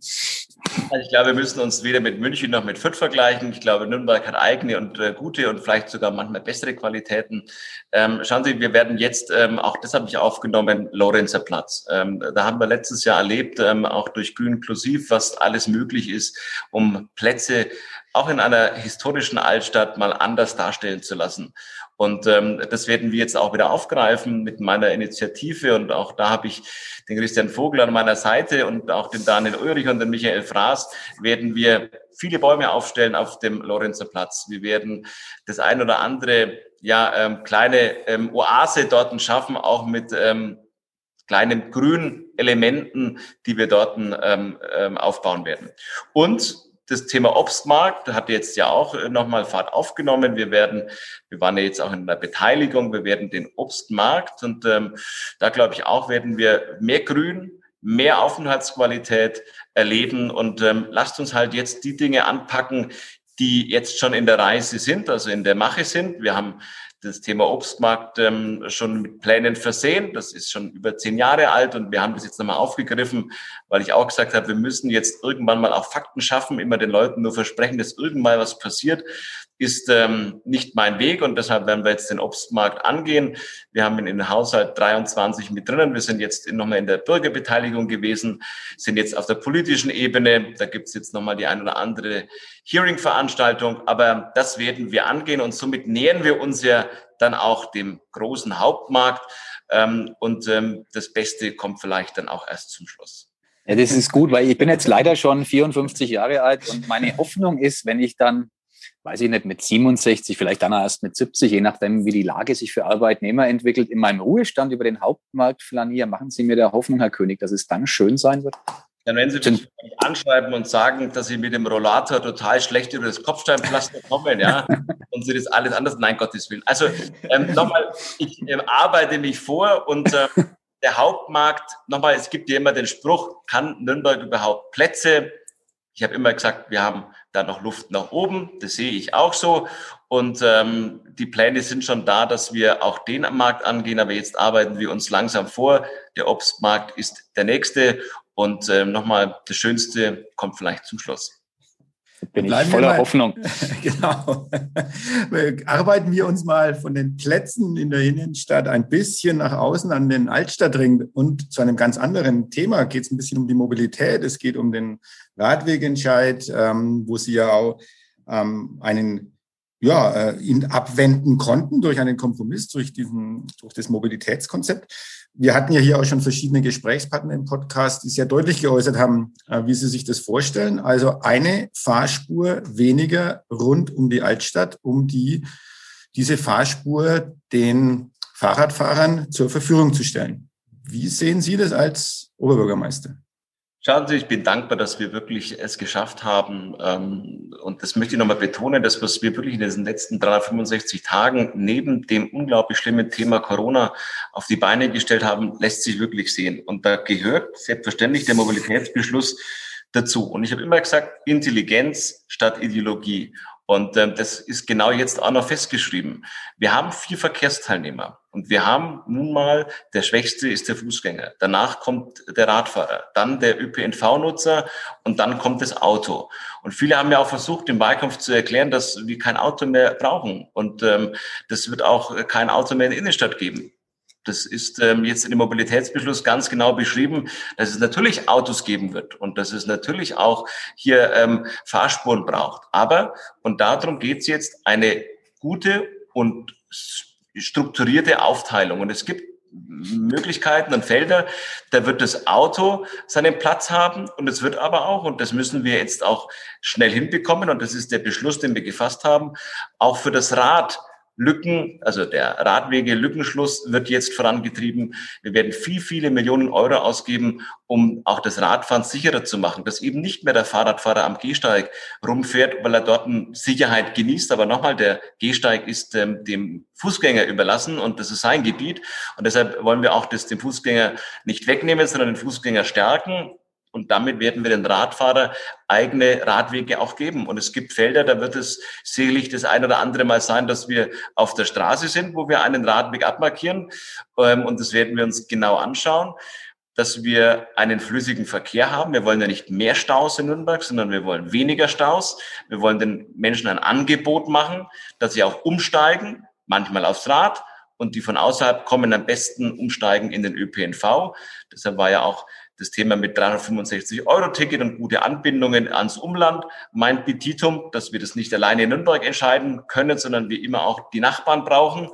Also ich glaube, wir müssen uns weder mit München noch mit Fürth vergleichen. Ich glaube, Nürnberg hat eigene und äh, gute und vielleicht sogar manchmal bessere Qualitäten. Ähm, schauen Sie, wir werden jetzt, ähm, auch das habe ich aufgenommen, Lorenzer Platz. Ähm, da haben wir letztes Jahr erlebt, ähm, auch durch Grün Inklusiv, was alles möglich ist, um Plätze auch in einer historischen Altstadt mal anders darstellen zu lassen. Und ähm, das werden wir jetzt auch wieder aufgreifen mit meiner Initiative. Und auch da habe ich den Christian Vogel an meiner Seite und auch den Daniel Ulrich und den Michael Fraß werden wir viele Bäume aufstellen auf dem Lorenzer Platz. Wir werden das ein oder andere ja ähm, kleine ähm, Oase dort schaffen, auch mit ähm, kleinen grünen Elementen, die wir dort ähm, ähm, aufbauen werden. Und das Thema Obstmarkt hat jetzt ja auch äh, nochmal Fahrt aufgenommen. Wir werden, wir waren ja jetzt auch in der Beteiligung, wir werden den Obstmarkt und ähm, da glaube ich auch werden wir mehr Grün, mehr Aufenthaltsqualität erleben und ähm, lasst uns halt jetzt die Dinge anpacken, die jetzt schon in der Reise sind, also in der Mache sind. Wir haben das Thema Obstmarkt ähm, schon mit Plänen versehen. Das ist schon über zehn Jahre alt und wir haben das jetzt nochmal aufgegriffen, weil ich auch gesagt habe, wir müssen jetzt irgendwann mal auch Fakten schaffen, immer den Leuten nur versprechen, dass irgendwann was passiert ist ähm, nicht mein Weg und deshalb werden wir jetzt den Obstmarkt angehen. Wir haben in den Haushalt 23 mit drinnen. Wir sind jetzt nochmal in der Bürgerbeteiligung gewesen, sind jetzt auf der politischen Ebene. Da gibt's jetzt nochmal die ein oder andere Hearing-Veranstaltung. Aber das werden wir angehen und somit nähern wir uns ja dann auch dem großen Hauptmarkt. Ähm, und ähm, das Beste kommt vielleicht dann auch erst zum Schluss. Ja, das ist gut, weil ich bin jetzt leider schon 54 Jahre alt und meine Hoffnung ist, wenn ich dann weiß ich nicht, mit 67, vielleicht dann erst mit 70, je nachdem, wie die Lage sich für Arbeitnehmer entwickelt, in meinem Ruhestand über den Hauptmarkt flanieren. Machen Sie mir der Hoffnung, Herr König, dass es dann schön sein wird? Dann wenn Sie mich anschreiben und sagen, dass Sie mit dem Rollator total schlecht über das Kopfsteinpflaster kommen, ja, und Sie das alles anders, nein, Gottes Willen. Also ähm, nochmal, ich ähm, arbeite mich vor und äh, der Hauptmarkt, nochmal, es gibt ja immer den Spruch, kann Nürnberg überhaupt Plätze? Ich habe immer gesagt, wir haben da noch Luft nach oben. Das sehe ich auch so. Und ähm, die Pläne sind schon da, dass wir auch den Markt angehen. Aber jetzt arbeiten wir uns langsam vor. Der Obstmarkt ist der nächste. Und ähm, nochmal, das Schönste kommt vielleicht zum Schluss. Bin ich voller mal, Hoffnung. genau. Arbeiten wir uns mal von den Plätzen in der Innenstadt ein bisschen nach außen an den Altstadtring und zu einem ganz anderen Thema geht es ein bisschen um die Mobilität. Es geht um den Radwegentscheid, ähm, wo Sie ja auch ähm, einen ja, äh, ihn abwenden konnten durch einen Kompromiss, durch diesen, durch das Mobilitätskonzept. Wir hatten ja hier auch schon verschiedene Gesprächspartner im Podcast, die sehr deutlich geäußert haben, äh, wie sie sich das vorstellen. Also eine Fahrspur weniger rund um die Altstadt, um die, diese Fahrspur den Fahrradfahrern zur Verfügung zu stellen. Wie sehen Sie das als Oberbürgermeister? Schauen Sie, ich bin dankbar, dass wir wirklich es geschafft haben. Ähm, und das möchte ich nochmal betonen, dass was wir wirklich in diesen letzten 365 Tagen neben dem unglaublich schlimmen Thema Corona auf die Beine gestellt haben, lässt sich wirklich sehen. Und da gehört selbstverständlich der Mobilitätsbeschluss dazu. Und ich habe immer gesagt, Intelligenz statt Ideologie. Und ähm, das ist genau jetzt auch noch festgeschrieben. Wir haben vier Verkehrsteilnehmer und wir haben nun mal, der Schwächste ist der Fußgänger. Danach kommt der Radfahrer, dann der ÖPNV-Nutzer und dann kommt das Auto. Und viele haben ja auch versucht, im Wahlkampf zu erklären, dass wir kein Auto mehr brauchen. Und ähm, das wird auch kein Auto mehr in der Innenstadt geben. Das ist ähm, jetzt in dem Mobilitätsbeschluss ganz genau beschrieben, dass es natürlich Autos geben wird und dass es natürlich auch hier ähm, Fahrspuren braucht. Aber, und darum geht es jetzt, eine gute und strukturierte Aufteilung. Und es gibt Möglichkeiten und Felder, da wird das Auto seinen Platz haben und es wird aber auch, und das müssen wir jetzt auch schnell hinbekommen, und das ist der Beschluss, den wir gefasst haben, auch für das Rad Lücken, also der Radwege-Lückenschluss wird jetzt vorangetrieben. Wir werden viel, viele Millionen Euro ausgeben, um auch das Radfahren sicherer zu machen, dass eben nicht mehr der Fahrradfahrer am Gehsteig rumfährt, weil er dort Sicherheit genießt. Aber nochmal, der Gehsteig ist ähm, dem Fußgänger überlassen und das ist sein Gebiet. Und deshalb wollen wir auch das dem Fußgänger nicht wegnehmen, sondern den Fußgänger stärken und damit werden wir den Radfahrer eigene Radwege auch geben. Und es gibt Felder, da wird es sicherlich das ein oder andere Mal sein, dass wir auf der Straße sind, wo wir einen Radweg abmarkieren. Ähm, und das werden wir uns genau anschauen dass wir einen flüssigen Verkehr haben. Wir wollen ja nicht mehr Staus in Nürnberg, sondern wir wollen weniger Staus. Wir wollen den Menschen ein Angebot machen, dass sie auch umsteigen, manchmal aufs Rad und die von außerhalb kommen, am besten umsteigen in den ÖPNV. Deshalb war ja auch das Thema mit 365 Euro Ticket und gute Anbindungen ans Umland mein Petitum, dass wir das nicht alleine in Nürnberg entscheiden können, sondern wir immer auch die Nachbarn brauchen.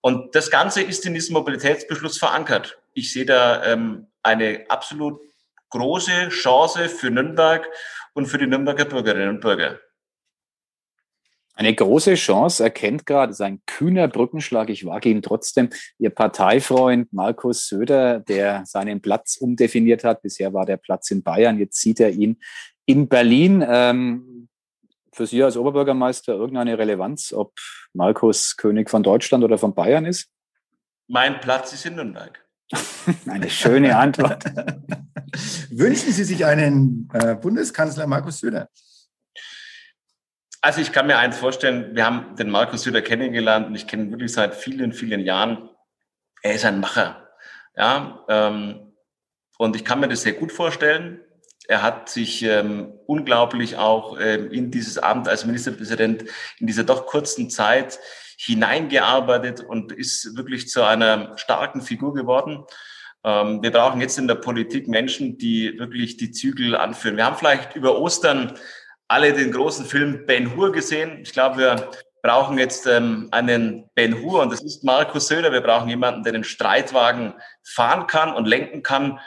Und das Ganze ist in diesem Mobilitätsbeschluss verankert. Ich sehe da ähm, eine absolut große Chance für Nürnberg und für die Nürnberger Bürgerinnen und Bürger. Eine große Chance erkennt gerade, ist ein kühner Brückenschlag, ich wage ihn trotzdem, Ihr Parteifreund Markus Söder, der seinen Platz umdefiniert hat. Bisher war der Platz in Bayern, jetzt sieht er ihn in Berlin. Ähm, für Sie als Oberbürgermeister irgendeine Relevanz, ob Markus König von Deutschland oder von Bayern ist? Mein Platz ist in Nürnberg. Eine schöne Antwort. Wünschen Sie sich einen äh, Bundeskanzler Markus Söder? Also ich kann mir eins vorstellen, wir haben den Markus Söder kennengelernt und ich kenne ihn wirklich seit vielen, vielen Jahren. Er ist ein Macher. Ja, ähm, und ich kann mir das sehr gut vorstellen. Er hat sich ähm, unglaublich auch ähm, in dieses Amt als Ministerpräsident in dieser doch kurzen Zeit hineingearbeitet und ist wirklich zu einer starken Figur geworden. Ähm, wir brauchen jetzt in der Politik Menschen, die wirklich die Zügel anführen. Wir haben vielleicht über Ostern alle den großen Film Ben Hur gesehen. Ich glaube, wir brauchen jetzt ähm, einen Ben Hur und das ist Markus Söder. Wir brauchen jemanden, der den Streitwagen fahren kann und lenken kann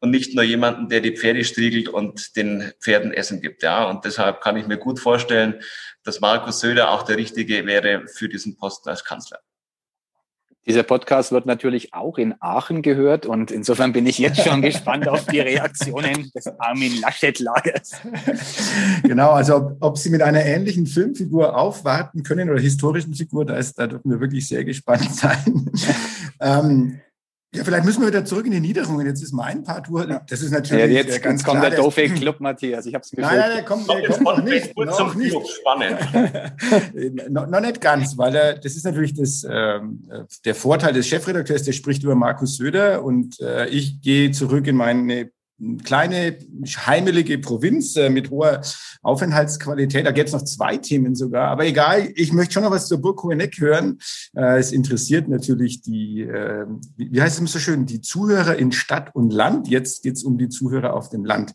und nicht nur jemanden, der die Pferde striegelt und den Pferden Essen gibt. Ja, und deshalb kann ich mir gut vorstellen, dass Markus Söder auch der Richtige wäre für diesen Posten als Kanzler. Dieser Podcast wird natürlich auch in Aachen gehört und insofern bin ich jetzt schon gespannt auf die Reaktionen des Armin Laschet-Lagers. Genau, also ob, ob, Sie mit einer ähnlichen Filmfigur aufwarten können oder historischen Figur, da, ist, da dürfen wir wirklich sehr gespannt sein. ähm, ja, vielleicht müssen wir wieder zurück in die Niederungen. Jetzt ist mein Part Tour. Das ist natürlich. Ja, jetzt ganz kommt klar, der doofe Club, Matthias. Ich habe es Nein, nein, der kommt, der kommt noch nicht. Noch nicht. Spannend. no, noch nicht ganz, weil er, das ist natürlich das, ähm, der Vorteil des Chefredakteurs, der spricht über Markus Söder und äh, ich gehe zurück in meine kleine, heimelige Provinz äh, mit hoher Aufenthaltsqualität. Da gibt es noch zwei Themen sogar. Aber egal, ich möchte schon noch was zur Burg Hoheneck hören. Äh, es interessiert natürlich die, äh, wie heißt es so schön, die Zuhörer in Stadt und Land. Jetzt geht es um die Zuhörer auf dem Land.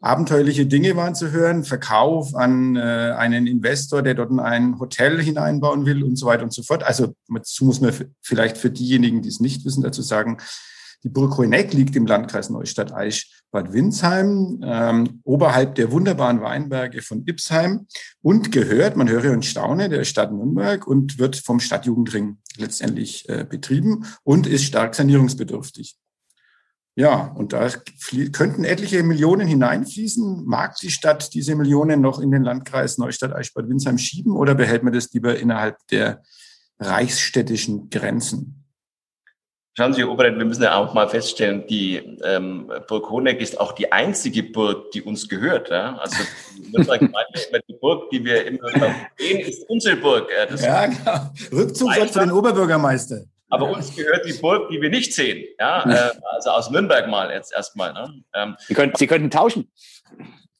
Abenteuerliche Dinge waren zu hören, Verkauf an einen Investor, der dort ein Hotel hineinbauen will und so weiter und so fort. Also dazu muss man vielleicht für diejenigen, die es nicht wissen, dazu sagen, die Burg Hoheneck liegt im Landkreis Neustadt-Aisch Bad Windsheim, ähm, oberhalb der wunderbaren Weinberge von Ipsheim und gehört, man höre und staune, der Stadt Nürnberg und wird vom Stadtjugendring letztendlich äh, betrieben und ist stark sanierungsbedürftig. Ja, und da könnten etliche Millionen hineinfließen. Mag die Stadt diese Millionen noch in den Landkreis Neustadt-Eichbad Windsheim schieben oder behält man das lieber innerhalb der reichsstädtischen Grenzen? Schauen Sie, Herr wir müssen ja auch mal feststellen, die ähm, Burg Honeck ist auch die einzige Burg, die uns gehört. Ja? Also die Burg, die wir immer sehen, ist unsere Burg. Ja, das ja genau. Rückzugsort für den Oberbürgermeister. Aber uns gehört die Burg, die wir nicht sehen. Ja? Äh, also aus Nürnberg mal jetzt erstmal. Ne? Ähm, Sie, können, Sie könnten tauschen.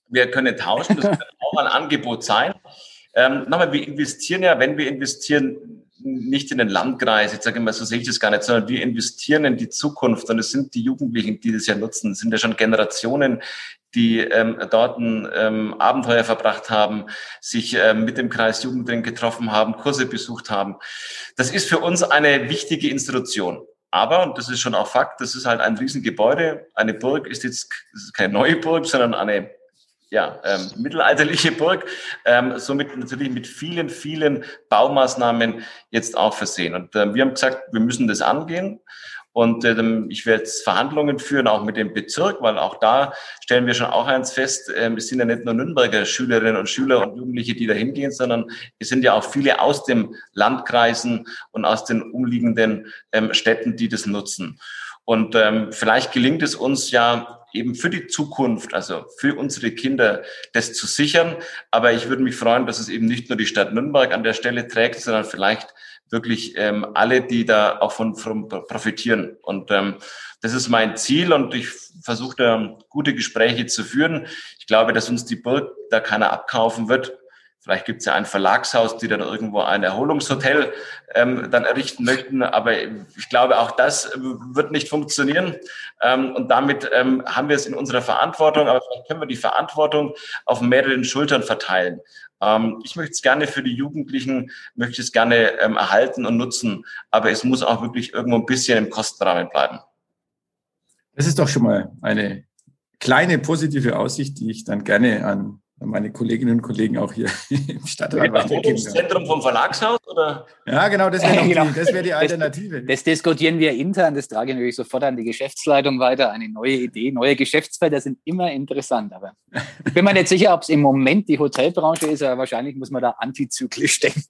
Wir können tauschen, das kann auch ein Angebot sein. Ähm, nochmal, wir investieren ja, wenn wir investieren, nicht in den Landkreis, jetzt sage ich mal, so sehe ich das gar nicht, sondern wir investieren in die Zukunft und es sind die Jugendlichen, die das ja nutzen, es sind ja schon Generationen, die ähm, dort ein ähm, Abenteuer verbracht haben, sich ähm, mit dem Kreis Jugendring getroffen haben, Kurse besucht haben. Das ist für uns eine wichtige Institution. Aber, und das ist schon auch Fakt, das ist halt ein Riesengebäude. Eine Burg ist jetzt keine neue Burg, sondern eine ja, ähm, mittelalterliche Burg, ähm, somit natürlich mit vielen, vielen Baumaßnahmen jetzt auch versehen. Und ähm, wir haben gesagt, wir müssen das angehen. Und ähm, ich werde jetzt Verhandlungen führen, auch mit dem Bezirk, weil auch da stellen wir schon auch eins fest, ähm, es sind ja nicht nur Nürnberger Schülerinnen und Schüler und Jugendliche, die da hingehen, sondern es sind ja auch viele aus den Landkreisen und aus den umliegenden ähm, Städten, die das nutzen. Und ähm, vielleicht gelingt es uns ja eben für die Zukunft, also für unsere Kinder, das zu sichern. Aber ich würde mich freuen, dass es eben nicht nur die Stadt Nürnberg an der Stelle trägt, sondern vielleicht wirklich ähm, alle, die da auch von, von profitieren. Und ähm, das ist mein Ziel und ich versuche da gute Gespräche zu führen. Ich glaube, dass uns die Burg da keiner abkaufen wird. Vielleicht gibt es ja ein Verlagshaus, die dann irgendwo ein Erholungshotel ähm, dann errichten möchten. Aber ich glaube, auch das wird nicht funktionieren. Ähm, und damit ähm, haben wir es in unserer Verantwortung. Aber vielleicht können wir die Verantwortung auf mehreren Schultern verteilen. Ähm, ich möchte es gerne für die Jugendlichen, möchte es gerne ähm, erhalten und nutzen. Aber es muss auch wirklich irgendwo ein bisschen im Kostenrahmen bleiben. Das ist doch schon mal eine kleine positive Aussicht, die ich dann gerne an meine Kolleginnen und Kollegen auch hier im Stadtrat weitergeben. Das Zentrum vom Verlagshaus? Oder? Ja, genau, das wäre genau. die, wär die Alternative. Das, das, diskutieren wir intern, das trage ich natürlich sofort an die Geschäftsleitung weiter. Eine neue Idee, neue Geschäftsfelder sind immer interessant. Aber ich bin mir nicht sicher, ob es im Moment die Hotelbranche ist, aber wahrscheinlich muss man da antizyklisch denken.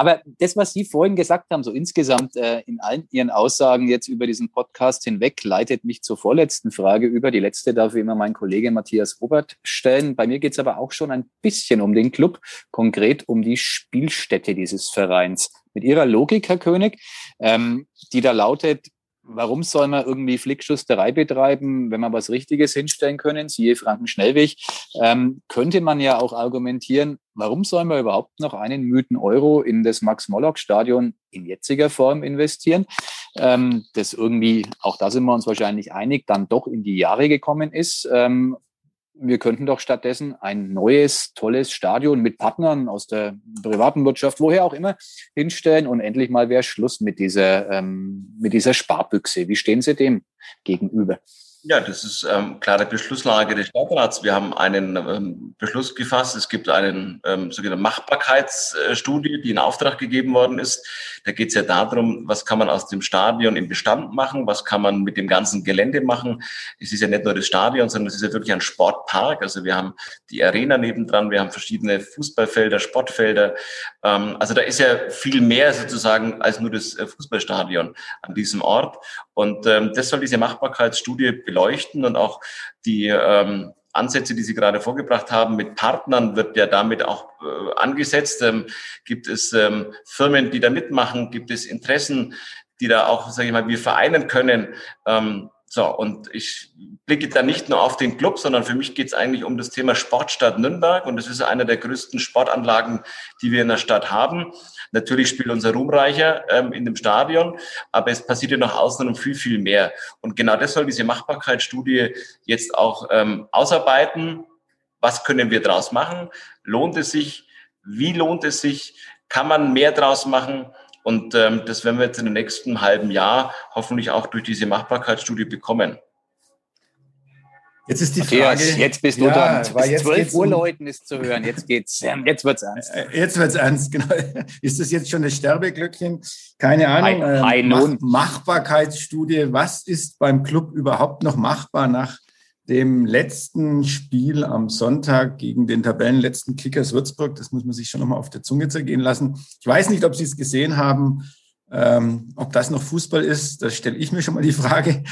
Aber das, was Sie vorhin gesagt haben, so insgesamt äh, in allen Ihren Aussagen jetzt über diesen Podcast hinweg, leitet mich zur vorletzten Frage über. Die letzte darf wie immer mein Kollege Matthias Robert stellen. Bei mir geht es aber auch schon ein bisschen um den Club, konkret um die Spielstätte dieses Vereins. Mit Ihrer Logik, Herr König, ähm, die da lautet, warum soll man irgendwie Flickschusterei betreiben, wenn man was Richtiges hinstellen können, siehe Franken-Schnellweg, ähm, könnte man ja auch argumentieren, warum soll man überhaupt noch einen Mythen Euro in das Max-Morlock-Stadion in jetziger Form investieren, ähm, das irgendwie, auch da sind wir uns wahrscheinlich einig, dann doch in die Jahre gekommen ist. Ähm, wir könnten doch stattdessen ein neues, tolles Stadion mit Partnern aus der privaten Wirtschaft, woher auch immer, hinstellen und endlich mal wäre Schluss mit dieser, ähm, mit dieser Sparbüchse. Wie stehen Sie dem gegenüber? Ja, das ist ähm, klare Beschlusslage des Stadtrats. Wir haben einen ähm, Beschluss gefasst. Es gibt einen ähm, sogenannten Machbarkeitsstudie, die in Auftrag gegeben worden ist. Da geht es ja darum, was kann man aus dem Stadion im Bestand machen, was kann man mit dem ganzen Gelände machen. Es ist ja nicht nur das Stadion, sondern es ist ja wirklich ein Sportpark. Also wir haben die Arena nebendran, wir haben verschiedene Fußballfelder, Sportfelder. Ähm, also da ist ja viel mehr sozusagen als nur das äh, Fußballstadion an diesem Ort. Und ähm, das soll diese Machbarkeitsstudie beleuchten und auch die ähm, Ansätze, die Sie gerade vorgebracht haben, mit Partnern wird ja damit auch äh, angesetzt. Ähm, gibt es ähm, Firmen, die da mitmachen? Gibt es Interessen, die da auch, sage ich mal, wir vereinen können? Ähm, So, und ich blicke da nicht nur auf den Club, sondern für mich geht es eigentlich um das Thema Sportstadt Nürnberg. Und das ist einer der größten Sportanlagen, die wir in der Stadt haben. Natürlich spielt unser Ruhmreicher ähm, in dem Stadion, aber es passiert ja nach außen um viel, viel mehr. Und genau das soll diese Machbarkeitsstudie jetzt auch ähm, ausarbeiten. Was können wir daraus machen? Lohnt es sich? Wie lohnt es sich? Kann man mehr draus machen? Und ähm, das werden wir jetzt in den nächsten halben Jahr hoffentlich auch durch diese Machbarkeitsstudie bekommen. Jetzt ist die Matthias, Frage. Jetzt bist du ja, dran. Bis 12 Uhr um, Leuten ist zu hören. Jetzt geht's. Jetzt wird's ernst. Äh, jetzt wird's ernst, genau. Ist das jetzt schon das Sterbeglöckchen? Keine Ahnung. Hi, hi, ähm, Mach, Machbarkeitsstudie. Was ist beim Club überhaupt noch machbar nach dem letzten Spiel am Sonntag gegen den Tabellenletzten Kickers Würzburg. Das muss man sich schon nochmal auf der Zunge zergehen lassen. Ich weiß nicht, ob Sie es gesehen haben, ähm, ob das noch Fußball ist. Da stelle ich mir schon mal die Frage.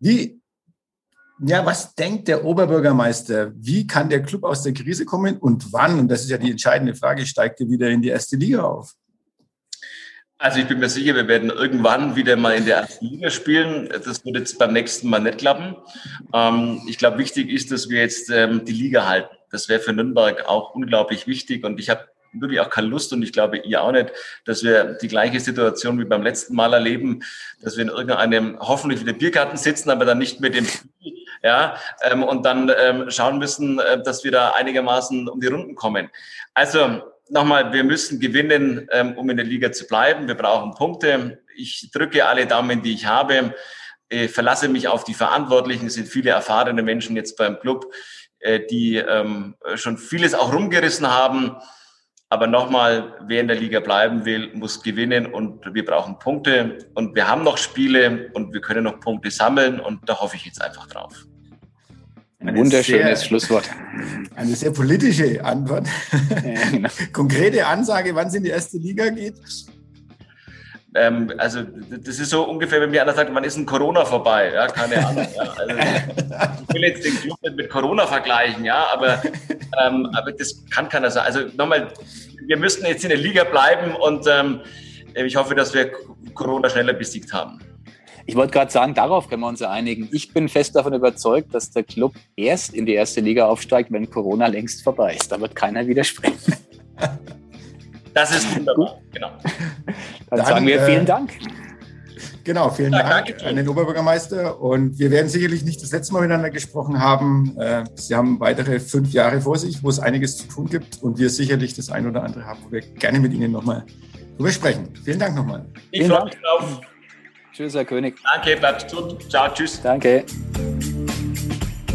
Wie, ja, was denkt der Oberbürgermeister? Wie kann der Club aus der Krise kommen und wann? Und das ist ja die entscheidende Frage, steigt er wieder in die erste Liga auf? Also ich bin mir sicher, wir werden irgendwann wieder mal in der ersten Liga spielen. Das wird jetzt beim nächsten Mal nicht klappen. Ähm, ich glaube, wichtig ist, dass wir jetzt ähm, die Liga halten. Das wäre für Nürnberg auch unglaublich wichtig. Und ich habe wirklich auch keine Lust und ich glaube ihr auch nicht, dass wir die gleiche Situation wie beim letzten Mal erleben, dass wir in irgendeinem hoffentlich wieder Biergarten sitzen, aber dann nicht mit dem ja, ähm, und dann ähm, schauen müssen, äh, dass wir da einigermaßen um die Runden kommen. Also nochmal, wir müssen gewinnen, ähm, um in der Liga zu bleiben. Wir brauchen Punkte. Ich drücke alle Daumen, die ich habe. Ich verlasse mich auf die Verantwortlichen. Es sind viele erfahrene Menschen jetzt beim Club, äh, die ähm, schon vieles auch rumgerissen haben. Aber nochmal, wer in der Liga bleiben will, muss gewinnen und wir brauchen Punkte und wir haben noch Spiele und wir können noch Punkte sammeln und da hoffe ich jetzt einfach drauf. Ein wunderschönes sehr, Schlusswort. Eine sehr politische Antwort. Ja, genau. Konkrete Ansage, wann es in die erste Liga geht? Ähm, also das ist so ungefähr, wenn mir einer sagt, wann ist ein Corona vorbei? Ja, keine Ahnung. Ja. Also, ich will jetzt den Club nicht mit Corona vergleichen, ja, aber, ähm, aber das kann keiner sagen. Also nochmal, wir müssten jetzt in der Liga bleiben und ähm, ich hoffe, dass wir Corona schneller besiegt haben. Ich wollte gerade sagen, darauf können wir uns einigen. Ich bin fest davon überzeugt, dass der Club erst in die erste Liga aufsteigt, wenn Corona längst vorbei ist. Da wird keiner widersprechen. Das ist wunderbar, genau. Dann, Dann sagen wir äh, vielen Dank. Genau, vielen ja, Dank an den Oberbürgermeister. Und wir werden sicherlich nicht das letzte Mal miteinander gesprochen haben. Äh, Sie haben weitere fünf Jahre vor sich, wo es einiges zu tun gibt und wir sicherlich das ein oder andere haben, wo wir gerne mit Ihnen nochmal drüber sprechen. Vielen Dank nochmal. Ich freue mich drauf. Tschüss, Herr König. Danke, bleibt gesund. Ciao, tschüss. Danke.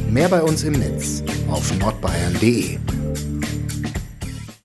Mehr bei uns im Netz auf nordbayern.de.